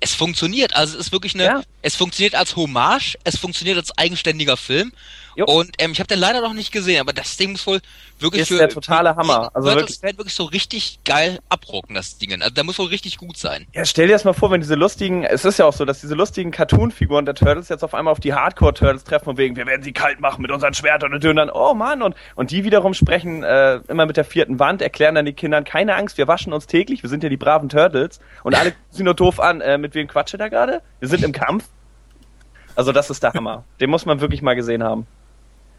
es funktioniert. Also es ist wirklich eine, Ja. es funktioniert als Hommage, es funktioniert als eigenständiger Film. Jo. Und ähm, ich habe den leider noch nicht gesehen, aber das Ding muss wohl wirklich Ist für der totale Hammer. Also wirklich. Fan wirklich so richtig geil abrocken, das Ding. Also der muss wohl richtig gut sein. Ja, stell dir das mal vor, wenn diese lustigen, es ist ja auch so, dass diese lustigen Cartoon-Figuren der Turtles jetzt auf einmal auf die Hardcore-Turtles treffen von wegen, wir werden sie kalt machen mit unseren Schwertern und dann, oh Mann, und, und die wiederum sprechen äh, immer mit der vierten Wand, erklären dann den Kindern, keine Angst, wir waschen uns täglich, wir sind ja die braven Turtles und alle sie nur doof an, äh, mit wem quatscht ihr da gerade? Wir sind im Kampf. Also das ist der Hammer. Den muss man wirklich mal gesehen haben.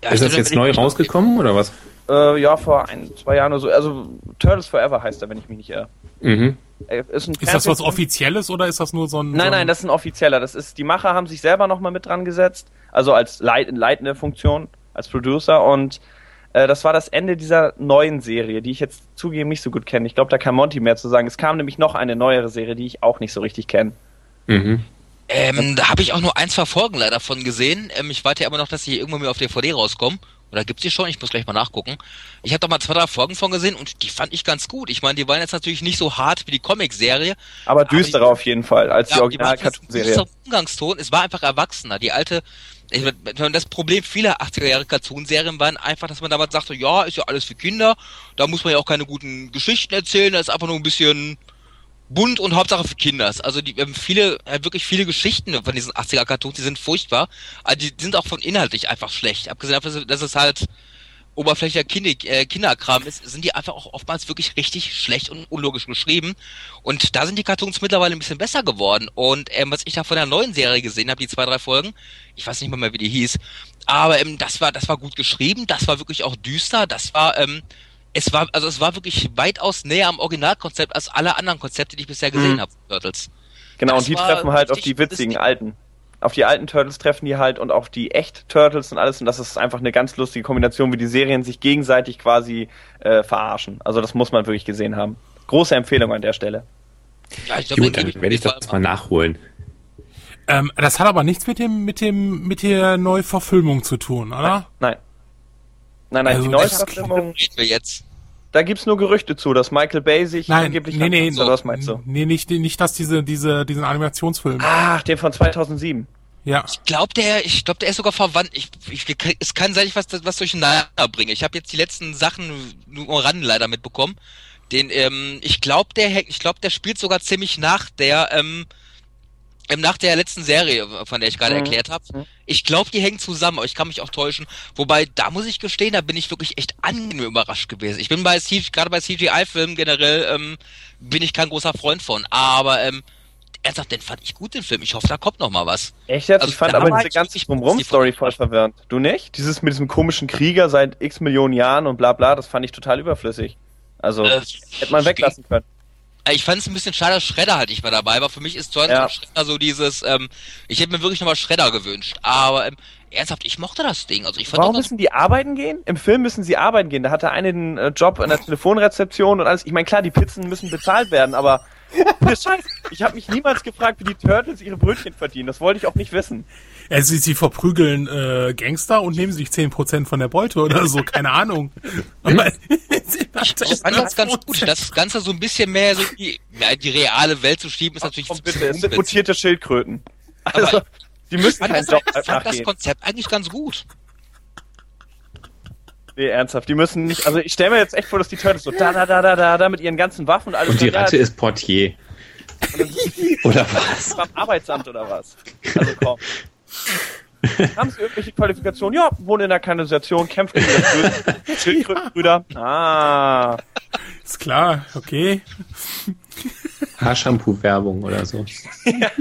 Ja, Ist das jetzt neu rausgekommen oder was? Äh, ja, vor ein, zwei Jahren oder so. Also Turtles Forever heißt er, wenn ich mich nicht irre. Mhm. Ist, Ist das was. Offizielles oder ist das nur so ein. so Nein, ein nein, das ist ein offizieller. Das ist, die Macher haben sich selber nochmal mit dran gesetzt, also als leit, leitende Funktion, als Producer und äh, das war das Ende dieser neuen Serie, die ich jetzt zugeben nicht so gut kenne. Ich glaube, da kann Monty mehr zu sagen. Es kam nämlich noch eine neuere Serie, die ich auch nicht so richtig kenne. Mhm. Ähm, da habe ich auch nur ein, zwei Folgen leider von gesehen. Ähm, ich warte ja immer noch, dass sie irgendwann mal auf DVD rauskommen. Oder gibt's die schon? Ich muss gleich mal nachgucken. Ich habe da mal zwei, drei Folgen von gesehen und die fand ich ganz gut. Ich meine, die waren jetzt natürlich nicht so hart wie die Comic-Serie. Aber düsterer die- auf jeden Fall als die aber die Original-Cartoon-Serie. düsterer Umgangston. Es war einfach erwachsener. Die alte, ich mein, das Problem vieler 80er Jahre Cartoon-Serien waren einfach, dass man damals sagte, ja, ist ja alles für Kinder. Da muss man ja auch keine guten Geschichten erzählen. Da ist einfach nur ein bisschen bunt und Hauptsache für Kinder. Also die haben viele, äh, wirklich viele Geschichten von diesen 80er Cartoons, die sind furchtbar. Aber die sind auch von inhaltlich einfach schlecht. Abgesehen davon, dass es- dass es halt oberflächlicher Kinder, äh, Kinderkram ist, sind die einfach auch oftmals wirklich richtig schlecht und unlogisch geschrieben. Und da sind die Cartoons mittlerweile ein bisschen besser geworden. Und ähm, was ich da von der neuen Serie gesehen habe, die zwei, drei Folgen, ich weiß nicht mal mehr, wie die hieß, aber ähm, das war, das war gut geschrieben, das war wirklich auch düster, das war, ähm, es war, also es war wirklich weitaus näher am Originalkonzept als alle anderen Konzepte, die ich bisher gesehen Mhm. habe, Turtles. Genau, Das und die treffen halt auf die witzigen alten. Auf die alten Turtles treffen die halt und auf die Echt-Turtles und alles. Und das ist einfach eine ganz lustige Kombination, wie die Serien sich gegenseitig quasi äh, verarschen. Also das muss man wirklich gesehen haben. Große Empfehlung an der Stelle. Ja, ich glaub, Gut, dann werde ich das mal nachholen. Ähm, das hat aber nichts mit dem, mit dem, mit der Neuverfilmung zu tun, oder? Nein. Nein, nein, Also die Neuverfilmung, jetzt. Da gibt's nur Gerüchte zu, dass Michael Bay sich Nein, angeblich nee, nee, oder was meinst du? nee, nicht, nicht, dass diese, diese, diesen Animationsfilm. Ach, den von 2007. Ja. Ich glaube, der, ich glaube, der ist sogar verwandt. Ich, ich, es kann sein, ich was, was durcheinander bringe. Ich habe jetzt die letzten Sachen nur Rande leider mitbekommen. Den, ähm, ich glaube, der, hängt- ich glaube, der spielt sogar ziemlich nach der, ähm, ähm, nach der letzten Serie, von der ich gerade Mhm. erklärt habe. Ich glaube, die hängen zusammen, aber ich kann mich auch täuschen. Wobei, da muss ich gestehen, da bin ich wirklich echt angenehm überrascht gewesen. Ich bin bei gerade bei CGI-Filmen generell, ähm, bin ich kein großer Freund von. Aber, ähm, ernsthaft, den fand ich gut, den Film. Ich hoffe, da kommt noch mal was. Echt jetzt? Also ich fand aber diese ganze positiv voll verwirrend. Du nicht? Dieses mit diesem komischen Krieger seit x Millionen Jahren und bla bla, das fand ich total überflüssig. Also, Äh, hätte man weglassen können. Äh, Ich fand es ein bisschen schade, dass Shredder halt nicht mehr dabei war. Für mich ist Turtles Ja. und Shredder so dieses, ähm, ich hätte mir wirklich nochmal Shredder gewünscht. Aber ähm, ernsthaft, ich mochte das Ding. Also ich fand Warum müssen die arbeiten gehen? Im Film müssen sie arbeiten gehen. Da hat der eine den äh, Job in der Telefonrezeption und alles. Ich meine, klar, die Pizzen müssen bezahlt werden, aber Scheiß. Ich habe mich niemals gefragt, wie die Turtles ihre Brötchen verdienen. Das wollte ich auch nicht wissen. Ja, sie, sie verprügeln äh, Gangster und nehmen sich 10% von der Beute oder so, keine Ahnung. Aber, ich fand das ganz gut. Das Ganze so ein bisschen mehr so die, ja, die reale Welt zu schieben, ist natürlich Komm ein bitte, bisschen es sind mutierte Schildkröten. Also, Aber die müssen fand, keinen das, Job ich fand das. Konzept eigentlich ganz gut. Nee, ernsthaft. Die müssen nicht. Also, ich stelle mir jetzt echt vor, dass die Turtles so da, da, da, da, da, da mit ihren ganzen Waffen und alles. Und die ja, Ratte ist Portier. Oder was? beim Arbeitsamt oder was? Also komm. Haben Sie irgendwelche Qualifikationen? Ja, wohnen in der Kanalisation, kämpfen gegen das. Schildkrötenbrüder. Ah. ist klar, okay. Haarshampoo-Werbung oder so.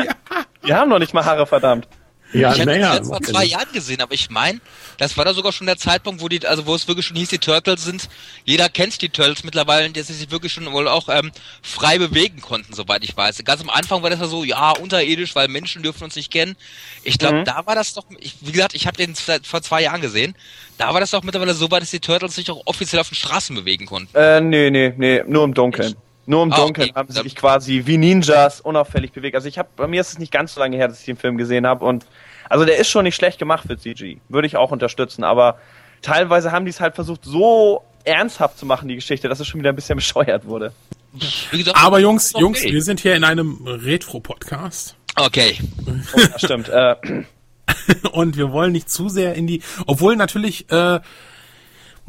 Wir haben noch nicht mal Haare, verdammt. Ja, ich hatte naja. das jetzt vor zwei Jahren gesehen, aber ich meine, das war da sogar schon der Zeitpunkt, wo die, also wo es wirklich schon hieß, die Turtles sind, jeder kennt die Turtles mittlerweile, dass sie sich wirklich schon wohl auch ähm, frei bewegen konnten, soweit ich weiß. Ganz am Anfang war das ja so, ja, unterirdisch, weil Menschen dürfen uns nicht kennen. Ich glaube, Mhm. da war das doch, ich, wie gesagt, ich habe den vor zwei Jahren gesehen, da war das doch mittlerweile so weit, dass die Turtles sich auch offiziell auf den Straßen bewegen konnten. Äh, nee, nee, nee, nur im Dunkeln. Echt? Nur im Ah, Dunkeln okay. haben sie sich quasi wie Ninjas unauffällig bewegt. Also ich habe, bei mir ist es nicht ganz so lange her, dass ich den Film gesehen habe und also der ist schon nicht schlecht gemacht für CG. Würde ich auch unterstützen, aber teilweise haben die es halt versucht, so ernsthaft zu machen, die Geschichte, dass es schon wieder ein bisschen bescheuert wurde. Gesagt, Aber Jungs, okay. Jungs, wir sind hier in einem Retro-Podcast. Okay. Oh, das stimmt. äh, und wir wollen nicht zu sehr in die, obwohl natürlich äh,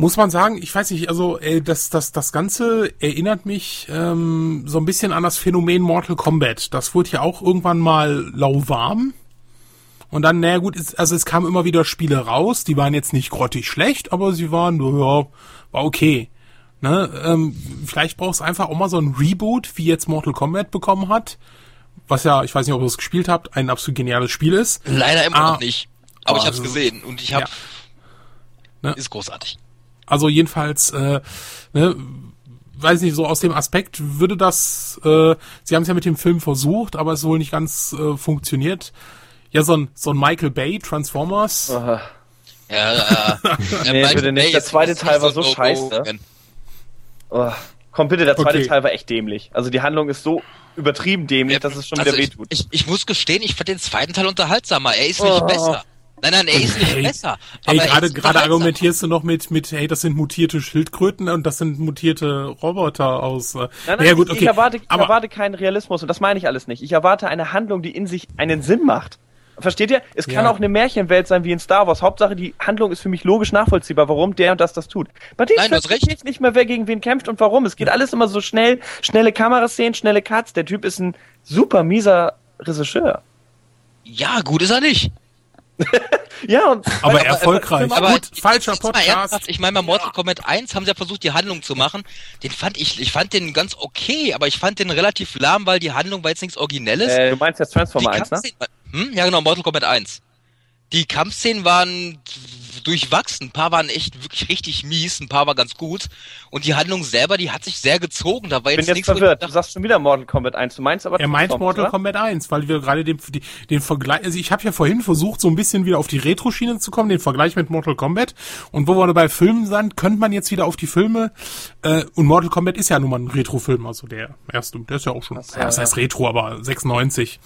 muss man sagen, ich weiß nicht, also äh, das das das Ganze erinnert mich ähm, so ein bisschen an das Phänomen Mortal Kombat. Das wurde ja auch irgendwann mal lauwarm. Und dann, naja gut, ist, also es kamen immer wieder Spiele raus, die waren jetzt nicht grottig schlecht, aber sie waren, ja, war okay. Ne? Ähm, vielleicht brauchst du einfach auch mal so ein Reboot, wie jetzt Mortal Kombat bekommen hat. Was ja, ich weiß nicht, ob ihr es gespielt habt, ein absolut geniales Spiel ist. Leider immer Ah. noch nicht. Aber Oh, ich habe es also- gesehen und ich habe, Ne? ist großartig. Also jedenfalls, äh, ne, weiß nicht, so aus dem Aspekt würde das, äh, sie haben es ja mit dem Film versucht, aber es wohl nicht ganz äh, funktioniert. Ja, so ein, so ein Michael Bay Transformers. aha. Ja, ja. Nee, bitte nicht. Der zweite Teil war so scheiße. Oh, komm bitte, der zweite Okay. Teil war echt dämlich. Also die Handlung ist so übertrieben dämlich, dass es schon wieder also ich, wehtut. ich, ich muss gestehen, ich fand den zweiten Teil unterhaltsamer. Er ist Oh. nicht besser. Nein, nein, er ist nicht Hey, besser. Hey, er gerade gerade argumentierst du noch mit mit hey, das sind mutierte Schildkröten und das sind mutierte Roboter aus. Äh, Nein, nein, ja, gut, ich, okay. ich, erwarte, ich aber erwarte keinen Realismus und das meine ich alles nicht. Ich erwarte eine Handlung, die in sich einen Sinn macht. Versteht ihr? Es kann Ja. auch eine Märchenwelt sein wie in Star Wars. Hauptsache, die Handlung ist für mich logisch nachvollziehbar, warum der und das das tut. Bei dem Nein, du hast verstehe recht. ich nicht mehr, wer gegen wen kämpft und warum. Es geht alles immer so schnell. Schnelle Kameraszenen, schnelle Cuts. Der Typ ist ein super mieser Regisseur. Ja, gut ist er nicht. Ja, und aber aber- erfolgreich. aber gut, falscher Podcast. Ich meine, bei Mortal Kombat 1 haben sie ja versucht, die Handlung zu machen. Den fand ich, ich fand den ganz okay, aber ich fand den relativ lahm, weil die Handlung war jetzt nichts Originelles. äh, du meinst jetzt die Transformer 1, ne? Hm? Ja, genau, Mortal Kombat 1. Die Kampfszenen waren durchwachsen. Ein paar waren echt wirklich richtig mies, ein paar war ganz gut. Und die Handlung selber, die hat sich sehr gezogen. Da war Ich bin jetzt jetzt nichts, verwirrt. Du sagst schon wieder Mortal Kombat 1. Du meinst aber Er meint Transformers, Mortal oder? Kombat 1, weil wir gerade den, den Vergleich, also ich habe ja vorhin versucht, so ein bisschen wieder auf die Retro-Schiene zu kommen, den Vergleich mit Mortal Kombat. Und wo wir bei Filmen sind, könnte man jetzt wieder auf die Filme, äh, und Mortal Kombat ist ja nun mal ein Retro-Film, also der erste, der ist ja auch schon, so, ja, das ja. heißt Retro, aber 96.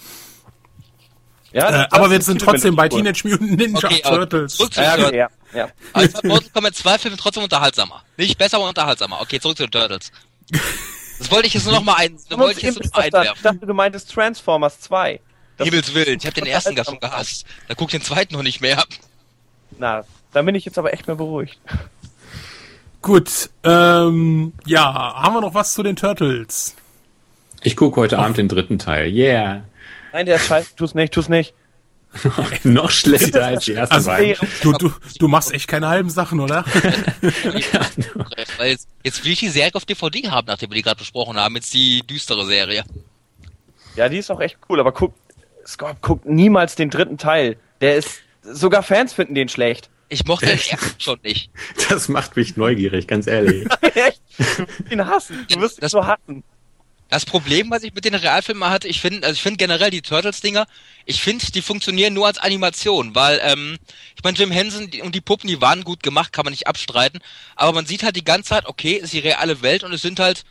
Ja, Äh, aber wir sind trotzdem bei. Teenage Mutant Ninja Okay, Turtles. zurück zu Ja, ja, ja. Ich fand Mortal Kombat 2 Filme trotzdem unterhaltsamer. Nicht besser, aber unterhaltsamer. Okay, zurück zu den Turtles. Das wollte ich jetzt nur noch mal ein, das wollte ich jetzt nur noch mal Ich einwerfen. dachte, du meintest Transformers 2. Das Himmels Willen, ich habe den ersten gar schon gehasst. Da guck ich den zweiten noch nicht mehr. Na, dann bin ich jetzt aber echt mehr beruhigt. Gut, ähm, ja, haben wir noch was zu den Turtles? Ich gucke heute Abend den dritten Teil. Yeah. Nein, der ist scheiße, tu's nicht, tu's nicht. Noch schlechter als die ersten Also, beiden. du, du, du machst echt keine halben Sachen, oder? Weil jetzt, jetzt will ich die Serie auf DVD haben, nachdem wir die gerade besprochen haben. Jetzt die düstere Serie. Ja, die ist auch echt cool, aber guck, Scott, guck niemals den dritten Teil. Der ist, sogar Fans finden den schlecht. Ich mochte den ersten schon nicht. Das macht mich neugierig, ganz ehrlich. echt? Du wirst ihn hassen. Du wirst ihn Das- so hassen. Das Problem, was ich mit den Realfilmen hatte, ich finde, also ich finde generell die Turtles-Dinger, ich finde, die funktionieren nur als Animation, weil, ähm, ich meine, Jim Henson und die Puppen, die waren gut gemacht, kann man nicht abstreiten, aber man sieht halt die ganze Zeit, okay, ist die reale Welt und es sind halt,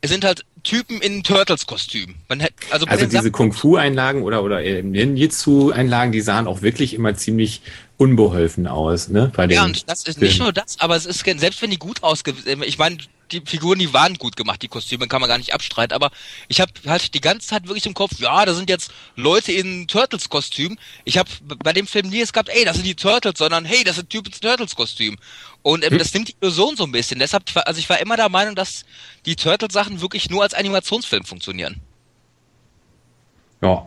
es sind halt Typen in Turtles-Kostüm. Also, Also diese Kung-Fu-Einlagen oder, oder Ninjutsu-Einlagen, die sahen auch wirklich immer ziemlich unbeholfen aus, ne? Bei den Ja, und das ist nicht Filmen. nur das, aber es ist, selbst wenn die gut ausge... Ich meine, die Figuren, die waren gut gemacht, die Kostüme, kann man gar nicht abstreiten, aber ich habe halt die ganze Zeit wirklich im Kopf, ja, da sind jetzt Leute in Turtles-Kostüm. Ich habe bei dem Film nie es gehabt, ey, das sind die Turtles, sondern hey, das sind Typen in Turtles-Kostüm. Und ähm, das nimmt die Illusion so ein bisschen. Deshalb, also ich war immer der Meinung, dass die Turtles-Sachen wirklich nur als Animationsfilm funktionieren. Ja.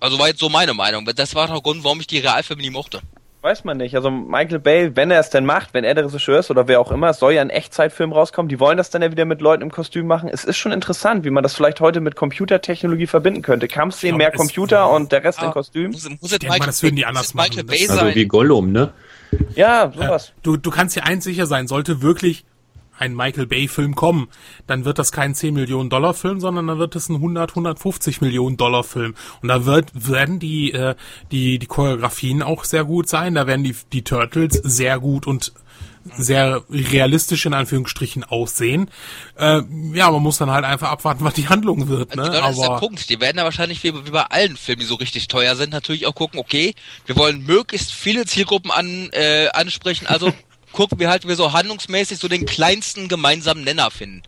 Also war jetzt so meine Meinung. Das war der Grund, warum ich die Realfilme nie mochte. Weiß man nicht. Also Michael Bay, wenn er es denn macht, wenn er der Regisseur ist oder wer auch immer, es soll ja ein Echtzeitfilm rauskommen. Die wollen das dann ja wieder mit Leuten im Kostüm machen. Es ist schon interessant, wie man das vielleicht heute mit Computertechnologie verbinden könnte. Kampfszenen, mehr Computer und der Rest in Ah, Kostüm. Muss, muss Ich denk mal, das würden die anders machen. Bay Also sein? wie Gollum, ne? Ja, sowas. Du, du kannst dir eins sicher sein, sollte wirklich ein Michael Bay Film kommen, dann wird das kein 10 Millionen Dollar Film, sondern dann wird es ein 100, 150 Millionen Dollar Film. Und da wird, werden die, äh, die, die Choreografien auch sehr gut sein, da werden die, die Turtles sehr gut und sehr realistisch in Anführungsstrichen aussehen. Äh, ja, man muss dann halt einfach abwarten, was die Handlung wird, ne? Genau, das ist der Aber Punkt. Die werden ja wahrscheinlich wie, wie bei allen Filmen, die so richtig teuer sind, natürlich auch gucken, okay, wir wollen möglichst viele Zielgruppen an, äh, ansprechen, also gucken wir halt, wie wir so handlungsmäßig so den kleinsten gemeinsamen Nenner finden.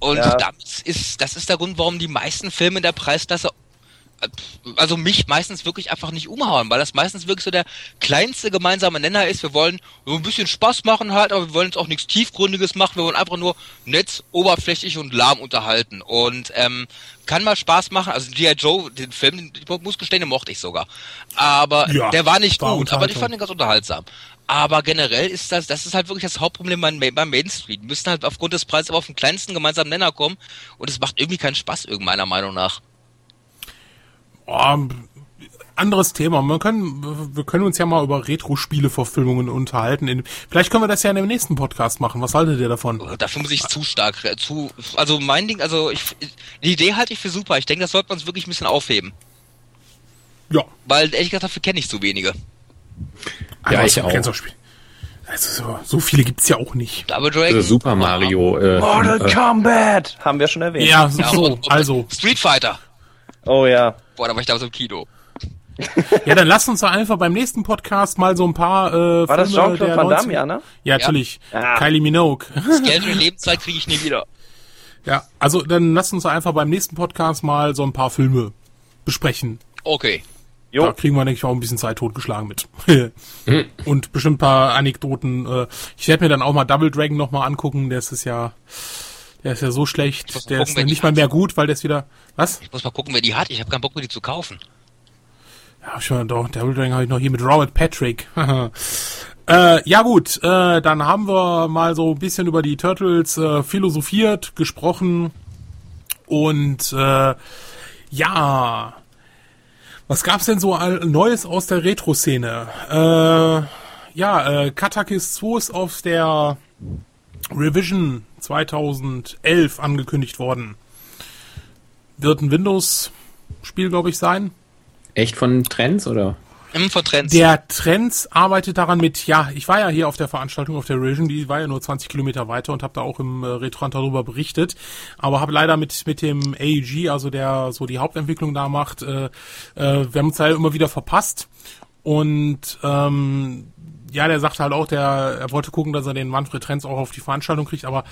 Und Ja. das ist, das ist der Grund, warum die meisten Filme in der Preisklasse äh, also mich meistens wirklich einfach nicht umhauen, weil das meistens wirklich so der kleinste gemeinsame Nenner ist. Wir wollen so ein bisschen Spaß machen halt, aber wir wollen jetzt auch nichts Tiefgründiges machen. Wir wollen einfach nur nett, oberflächlich und lahm unterhalten. Und ähm, kann mal Spaß machen. Also G.I. Joe, den Film, den, ich muss gestehen, den mochte ich sogar. Aber Ja, der war nicht war gut, aber ich fand ihn ganz unterhaltsam. Aber generell ist das, das ist halt wirklich das Hauptproblem beim, beim Mainstream. Die müssen halt aufgrund des Preises auf den kleinsten gemeinsamen Nenner kommen und es macht irgendwie keinen Spaß, irgend meiner Meinung nach. oh, anderes Thema. Man können, wir können uns ja mal über Retro-Spiele-Verfilmungen unterhalten. Vielleicht können wir das ja in dem nächsten Podcast machen. Was haltet ihr davon? Dafür muss ich zu stark, äh, zu, also mein Ding, also ich, die Idee halte ich für super. Ich denke, das sollte man uns wirklich ein bisschen aufheben. Ja. Weil, ehrlich gesagt, dafür kenne ich zu wenige. Ja, Aber ich auch. Also so, so viele gibt's ja auch nicht. Double Dragon. Also Super Mario. Äh, Mortal äh, Kombat! Haben wir schon erwähnt. Ja, Ja, so, und- und also. Street Fighter. Oh ja. Boah, da war ich damals im Kino. Ja, dann lass uns doch einfach beim nächsten Podcast mal so ein paar äh, War das Filme Jean-Claude der Van 90 Damme, ja, ne? Ja, natürlich. Ah. Kylie Minogue. Das Geld Lebenszeit kriege ich nie wieder. ja, also dann lass uns doch einfach beim nächsten Podcast mal so ein paar Filme besprechen. Okay. Jo. Da kriegen wir, denke ich, auch ein bisschen Zeit totgeschlagen mit. Und bestimmt ein paar Anekdoten. Äh, ich werde mir dann auch mal Double Dragon nochmal angucken. Der ist ja, der ist ja so schlecht. Der gucken, ist nicht mal hat. mehr gut, weil der ist wieder, was? Ich muss mal gucken, wer die hat. Ich habe keinen Bock, mir die zu kaufen. Ja, schon, doch, Double Dragon habe ich noch hier mit Robert Patrick. äh, ja gut, äh, dann haben wir mal so ein bisschen über die Turtles äh, philosophiert, gesprochen und äh, ja, was gab's denn so Neues aus der Retro-Szene? Äh, ja, äh, Katakis 2 ist auf der Revision 2011 angekündigt worden. Wird ein Windows-Spiel, glaube ich, sein. echt von Trends oder? Trends. Der Trends arbeitet daran mit, ja, ich war ja hier auf der Veranstaltung auf der Revision, die war ja nur 20 Kilometer weiter und habe da auch im äh, Retrant darüber berichtet, aber habe leider mit mit dem AEG, also der so die Hauptentwicklung da macht, äh, äh, wir haben uns da immer wieder verpasst und ähm, ja, der sagt halt auch, der er wollte gucken, dass er den Manfred Trends auch auf die Veranstaltung kriegt, aber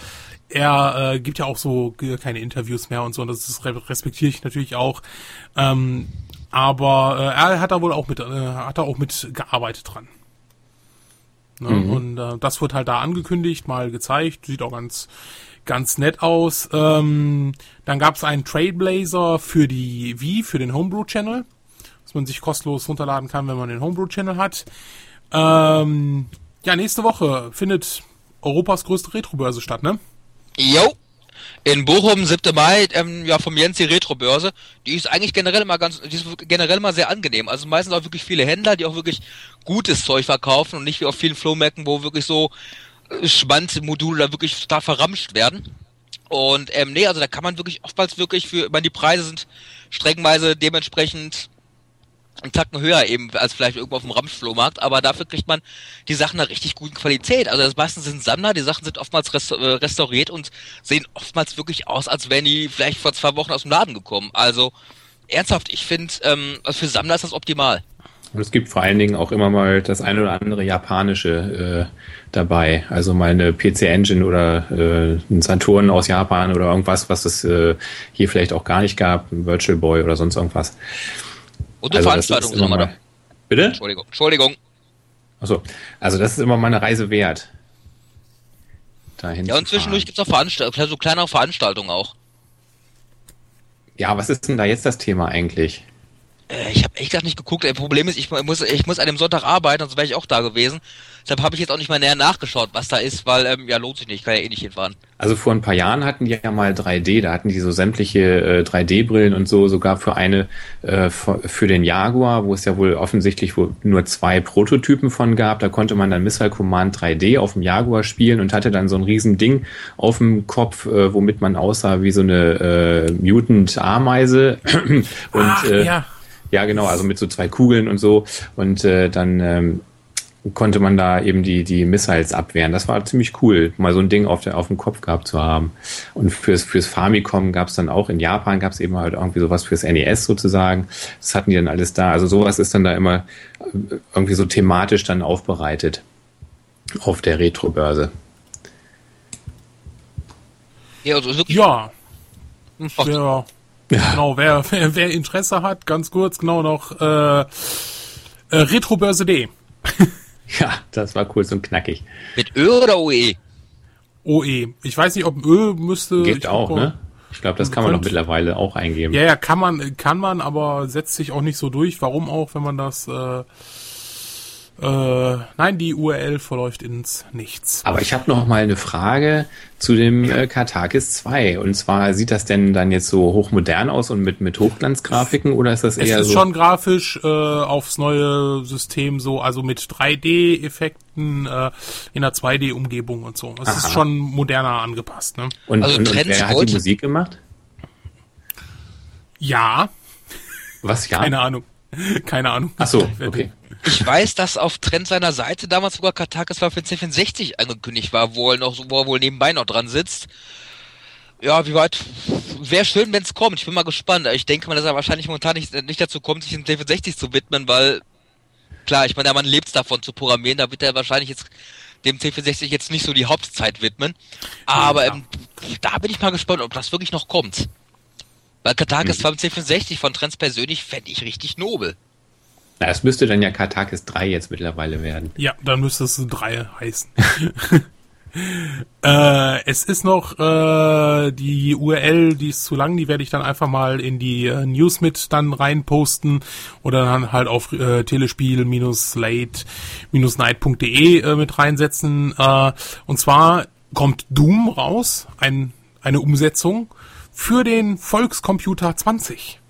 er äh, gibt ja auch so keine Interviews mehr und so, und das respektiere ich natürlich auch. Ähm, aber äh, er hat da wohl auch mit, äh, hat da auch mit gearbeitet dran. Ne? Und äh, das wird halt da angekündigt, mal gezeigt, sieht auch ganz ganz nett aus. Ähm, dann gab es einen Trailblazer für die Wii, für den Homebrew Channel, was man sich kostenlos runterladen kann, wenn man den Homebrew Channel hat. Ähm, ja, nächste Woche findet Europas größte Retrobörse statt, ne? Jo. In Bochum, 7. Mai, ähm, ja, vom Jens Retrobörse. Die ist eigentlich generell immer ganz, die ist generell immer sehr angenehm. Also meistens auch wirklich viele Händler, die auch wirklich gutes Zeug verkaufen und nicht wie auf vielen Flohmärkten, wo wirklich so äh, Schwanzmodule da wirklich total verramscht werden. Und ähm, nee, also da kann man wirklich oftmals wirklich für, ich meine, die Preise sind streckenweise dementsprechend einen Tacken höher eben als vielleicht irgendwo auf dem Ramschflohmarkt, aber dafür kriegt man die Sachen in richtig guten Qualität. Also das meisten sind Sammler, die Sachen sind oftmals äh, restauriert und sehen oftmals wirklich aus, als wären die vielleicht vor zwei Wochen aus dem Laden gekommen. Also ernsthaft, ich finde, ähm, also für Sammler ist das optimal. Und es gibt vor allen Dingen auch immer mal das eine oder andere japanische äh, dabei. Also mal eine PC Engine oder äh, ein Saturn aus Japan oder irgendwas, was es äh, hier vielleicht auch gar nicht gab, ein Virtual Boy oder sonst irgendwas. Und eine Also das Veranstaltung ist immer da. Bitte? Entschuldigung, Entschuldigung. Achso, also das ist immer mal eine Reise wert. Dahin Ja, und zwischendurch gibt's auch Veranstaltungen, so kleinere Veranstaltungen auch. Ja, was ist denn da jetzt das Thema eigentlich? Äh, Ich habe echt grad nicht geguckt. Das Problem ist, ich mu- muss, ich muss an dem Sonntag arbeiten, sonst wäre ich auch da gewesen. Deshalb habe ich jetzt auch nicht mal näher nachgeschaut, was da ist, weil, ähm, ja, lohnt sich nicht, kann ja eh nicht hinfahren. Also vor ein paar Jahren hatten die ja mal 3D, da hatten die so sämtliche äh, 3D-Brillen und so, sogar für eine, äh, für den Jaguar, wo es ja wohl offensichtlich wohl nur zwei Prototypen von gab. Da konnte man dann Missile Command 3D auf dem Jaguar spielen und hatte dann so ein riesen Ding auf dem Kopf, äh, womit man aussah wie so eine äh, Mutant-Ameise. und Ach, äh, ja. ja, genau, also mit so zwei Kugeln und so. Und äh, dann ähm, konnte man da eben die, die Missiles abwehren. Das war ziemlich cool, mal so ein Ding auf, der, auf dem Kopf gehabt zu haben. Und fürs, fürs Famicom gab es dann auch, in Japan gab es eben halt irgendwie sowas fürs NES sozusagen. Das hatten die dann alles da. Also sowas ist dann da immer äh, irgendwie so thematisch dann aufbereitet auf der Retro-Börse. Ja, also wirklich, Ja. Ja. Genau, wer, wer, wer Interesse hat, ganz kurz, genau noch äh, äh, retrobörse.de. Ja, das war cool, so knackig. mit Ö oder OE? OE. Ich weiß nicht, ob ein Ö müsste. Geht auch, guck- ne? Ich glaube, das kann man doch mittlerweile auch eingeben. Ja, ja, kann man, kann man, aber setzt sich auch nicht so durch. Warum auch, wenn man das äh, äh, nein, die URL verläuft ins Nichts. Aber ich habe noch mal eine Frage zu dem äh, Katakis 2. Und zwar, sieht das denn dann jetzt so hochmodern aus und mit, mit Hochglanzgrafiken oder ist das Es eher ist so? schon grafisch äh, aufs neue System so, also mit 3D-Effekten äh, in einer 2D-Umgebung und so. Es Aha. ist schon moderner angepasst, ne? und, Also und, und wer hat die Musik gemacht? Ja, Was ja? keine Ahnung. Keine Ahnung. Ach so, okay. Ich weiß, dass auf Trend seiner Seite damals sogar Katakis war für den C64 angekündigt war, wo er noch, wo er wohl nebenbei noch dran sitzt. Ja, wie weit? Wäre schön, wenn es kommt. Ich bin mal gespannt. Ich denke mal, dass er wahrscheinlich momentan nicht, nicht dazu kommt, sich dem C64 zu widmen, weil klar, ich meine, der Mann lebt davon zu programmieren. Da wird er wahrscheinlich jetzt dem C64 jetzt nicht so die Hauptzeit widmen. Aber Ja. ähm, da bin ich mal gespannt, ob das wirklich noch kommt. Weil Katakis Mhm. beim C64 von Trends persönlich fände ich richtig nobel. Na, es müsste dann ja Katakis 3 jetzt mittlerweile werden. Ja, dann müsste es drei heißen. äh, es ist noch äh, die URL, die ist zu lang, die werde ich dann einfach mal in die äh, News mit dann reinposten oder dann halt auf äh, telespiel-late-night.de äh, mit reinsetzen. Äh, und zwar kommt Doom raus, ein, eine Umsetzung für den Volkscomputer 20.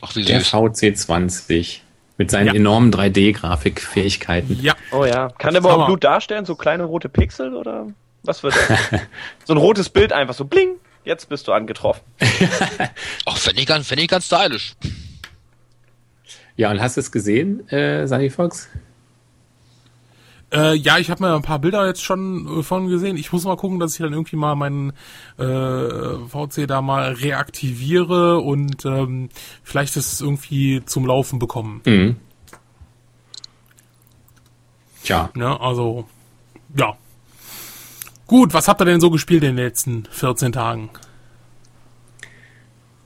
Ach, wie Der süß. VC20 mit seinen Ja. enormen 3D-Grafikfähigkeiten. Ja, Oh ja. Kann der überhaupt Blut darstellen? So kleine rote Pixel oder was wird das? so ein rotes Bild einfach so bling. Jetzt bist du angetroffen. Ach, fände ich, ganz- fänd ich ganz stylisch. Ja, und hast du es gesehen, äh, Sunny Fox? Äh, ja, ich habe mir ein paar Bilder jetzt schon äh, von gesehen. Ich muss mal gucken, dass ich dann irgendwie mal meinen äh, VC da mal reaktiviere und ähm, vielleicht es irgendwie zum Laufen bekommen. Mhm. Tja, Ne? Also, ja. Gut, was habt ihr denn so gespielt in den letzten 14 Tagen?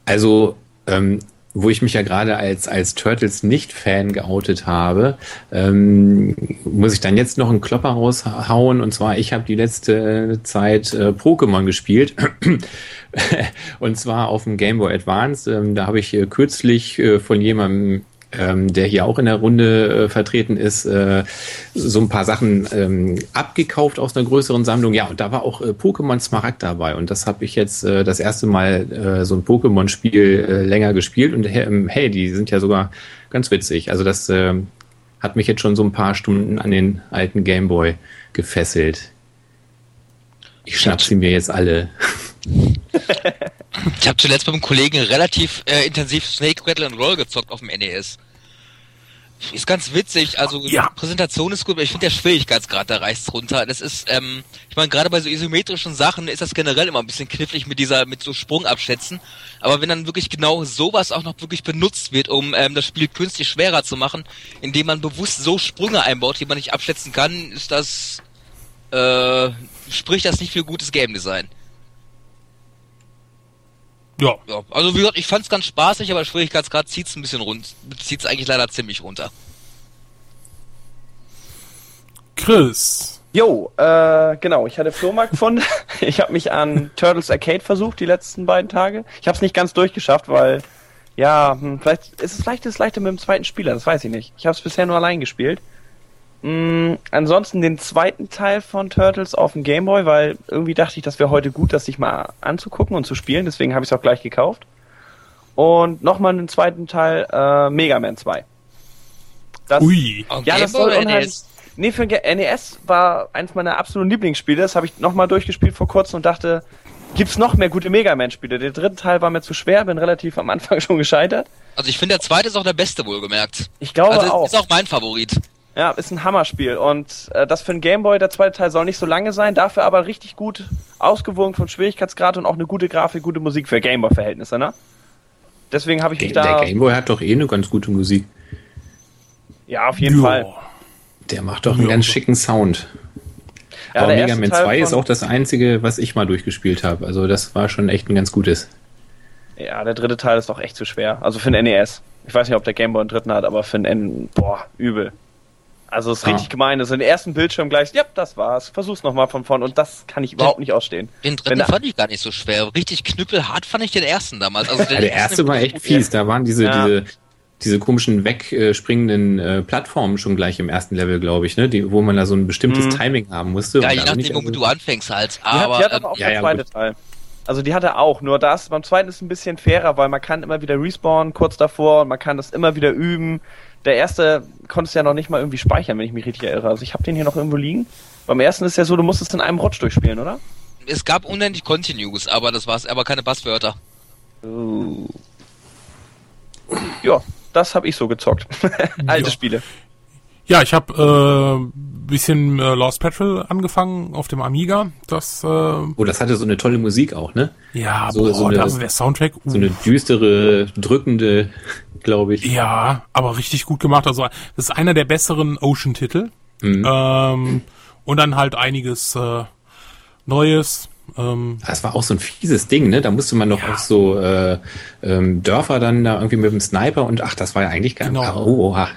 Also, ähm, wo ich mich ja gerade als, als Turtles nicht-Fan geoutet habe, ähm, muss ich dann jetzt noch einen Klopper raushauen. Und zwar, ich habe die letzte Zeit äh, Pokémon gespielt. und zwar auf dem Game Boy Advance. Ähm, da habe ich äh, kürzlich äh, von jemandem ähm, der hier auch in der Runde äh, vertreten ist, äh, so ein paar Sachen ähm, abgekauft aus einer größeren Sammlung. Ja, und da war auch äh, Pokémon Smaragd dabei. Und das habe ich jetzt äh, das erste Mal äh, so ein Pokémon-Spiel äh, länger gespielt. Und äh, hey, die sind ja sogar ganz witzig. Also das äh, hat mich jetzt schon so ein paar Stunden an den alten Gameboy gefesselt. Ich schnapp sie mir jetzt alle. Ich habe zuletzt beim Kollegen relativ äh, intensiv Snake Rattle and Roll gezockt auf dem NES. Ist ganz witzig, also Ja. die Präsentation ist gut, aber ich finde der Schwierigkeitsgrad, da reißt runter. Das ist, ähm, ich meine, gerade bei so isometrischen Sachen ist das generell immer ein bisschen knifflig mit dieser, mit so Sprungabschätzen. Aber wenn dann wirklich genau sowas auch noch wirklich benutzt wird, um ähm, das Spiel künstlich schwerer zu machen, indem man bewusst so Sprünge einbaut, die man nicht abschätzen kann, ist das, äh, spricht das nicht für gutes Game Design. Ja, Ja, also wie gesagt, ich fand's ganz spaßig, aber Schwierigkeitsgrad zieht's ein bisschen rund, zieht's eigentlich leider ziemlich runter. Chris. Jo, äh, genau, ich hatte Flohmarkt gefunden. ich habe mich an Turtles Arcade versucht die letzten beiden Tage. Ich habe es nicht ganz durchgeschafft, weil ja, hm, vielleicht ist es vielleicht ist es leichter mit dem zweiten Spieler, das weiß ich nicht. Ich habe es bisher nur allein gespielt. Mm, ansonsten den zweiten Teil von Turtles auf dem Gameboy, weil irgendwie dachte ich, das wäre heute gut, das sich mal anzugucken und zu spielen, deswegen habe ich es auch gleich gekauft. Und nochmal den zweiten Teil äh, Mega Man 2. Das, Ui. Auf ja, das soll unheimlich. NES? Nee, für NES war eins meiner absoluten Lieblingsspiele. Das habe ich nochmal durchgespielt vor kurzem und dachte, gibt's noch mehr gute Mega Man-Spiele? Der dritte Teil war mir zu schwer, bin relativ am Anfang schon gescheitert. Also ich finde, der zweite ist auch der beste, wohlgemerkt. Ich glaube Also auch. ist auch mein Favorit. Ja, ist ein Hammerspiel. Und äh, das für den Gameboy, der zweite Teil soll nicht so lange sein, dafür aber richtig gut ausgewogen vom Schwierigkeitsgrad und auch eine gute Grafik, gute Musik für Gameboy-Verhältnisse, ne? Deswegen habe ich mich Der da. Gameboy hat doch eh eine ganz gute Musik. Ja, auf jeden Ja. Fall. Der macht doch einen ganz schicken Sound. Ja, Aber der Mega Man Teil 2 ist von- auch das einzige, was ich mal durchgespielt habe. Also das war schon echt ein ganz gutes. Ja, der dritte Teil ist doch echt zu schwer. Also für den NES. Ich weiß nicht, ob der Gameboy einen dritten hat, aber für den N. Boah, übel. Also ist Ah. richtig gemein. Ist den ersten Bildschirm gleich, ja, das war's. Versuch's nochmal von vorn und das kann ich überhaupt nicht ausstehen. Den Wenn dritten der- fand ich gar nicht so schwer. Richtig knüppelhart fand ich den ersten damals. Also Ja, der erste war echt fies. Da waren diese, Ja. diese, diese komischen wegspringenden äh, Plattformen schon gleich im ersten Level, glaube ich, ne? Die, wo man da so ein bestimmtes Mhm. Timing haben musste. Ja, Und je nachdem, womit also- du anfängst halt. Die hat, Aber, die hat ähm, aber auch ja, der ja, zweite gut. Teil. Also die hat er auch, nur das beim zweiten ist ein bisschen fairer, weil man kann immer wieder respawnen kurz davor und man kann das immer wieder üben. Der erste konntest ja noch nicht mal irgendwie speichern, wenn ich mich richtig erinnere. Also ich habe den hier noch irgendwo liegen. Beim ersten ist ja so, du musst es in einem Rutsch durchspielen, oder? es gab unendlich Continues, aber das war's, aber keine Passwörter. Uh. Ja, das habe ich so gezockt. Alte Ja. Spiele. Ja, ich habe äh, bisschen äh, Lost Petrol angefangen auf dem Amiga. Das, äh, Oh, das hatte so eine tolle Musik auch, ne? ja, So- boah, so eine- das, der Soundtrack. So eine düstere, drückende, glaube ich. Ja, aber richtig gut gemacht. Also das ist einer der besseren Ocean-Titel. Mhm. Ähm, und dann halt einiges äh, Neues. Ähm, Das war auch so ein fieses Ding, ne? Da musste man doch Ja. auch so äh, ähm, Dörfer dann da irgendwie mit dem Sniper und ach, das war ja eigentlich gar Genau. Ah, Oh, oha.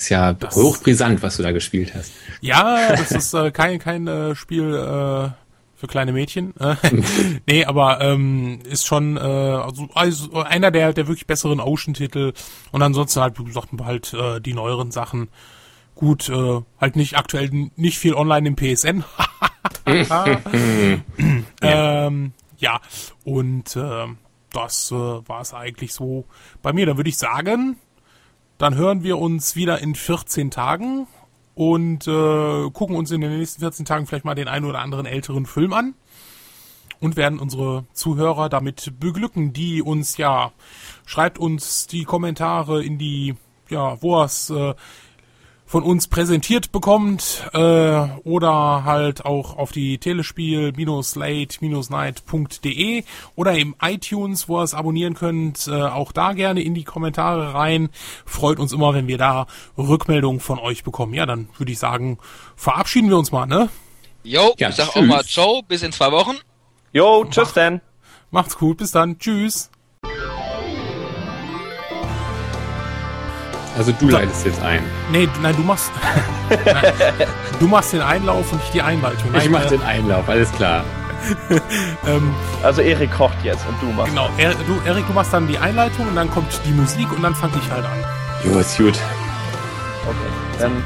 Ist ja Das- hochbrisant, was du da gespielt hast. ja, das ist äh, kein, kein äh, Spiel äh, für kleine Mädchen. Nee, aber ähm, ist schon äh, also, also einer der, der wirklich besseren Ocean-Titel. Und ansonsten halt, wie gesagt, halt äh, die neueren Sachen. Gut, äh, halt nicht aktuell nicht viel online im PSN. ähm, ja, und äh, das äh, war es eigentlich so bei mir. Dann würde ich sagen, dann hören wir uns wieder in 14 Tagen und äh, gucken uns in den nächsten 14 Tagen vielleicht mal den einen oder anderen älteren Film an und werden unsere Zuhörer damit beglücken, die uns ja schreibt uns die Kommentare in die ja, wo es äh, von uns präsentiert bekommt äh, oder halt auch auf die telespiel-late-night.de oder im iTunes, wo ihr es abonnieren könnt, äh, auch da gerne in die Kommentare rein. Freut uns immer, wenn wir da Rückmeldungen von euch bekommen. Ja, dann würde ich sagen, verabschieden wir uns mal, ne? Jo, Ja, ich sag auch tschüss. mal ciao, bis in zwei Wochen. Jo, tschüss denn. Macht's gut, bis dann, tschüss. Also du leitest jetzt ein. Nee, nein, du machst. nein, du machst den Einlauf und nicht die Einleitung. Nein, Ich mach äh, den Einlauf, alles klar. ähm, Also Erik kocht jetzt und du machst. Genau, er, du, Erik, du machst dann die Einleitung und dann kommt die Musik und dann fange ich halt an. Jo, ist gut. Okay. Dann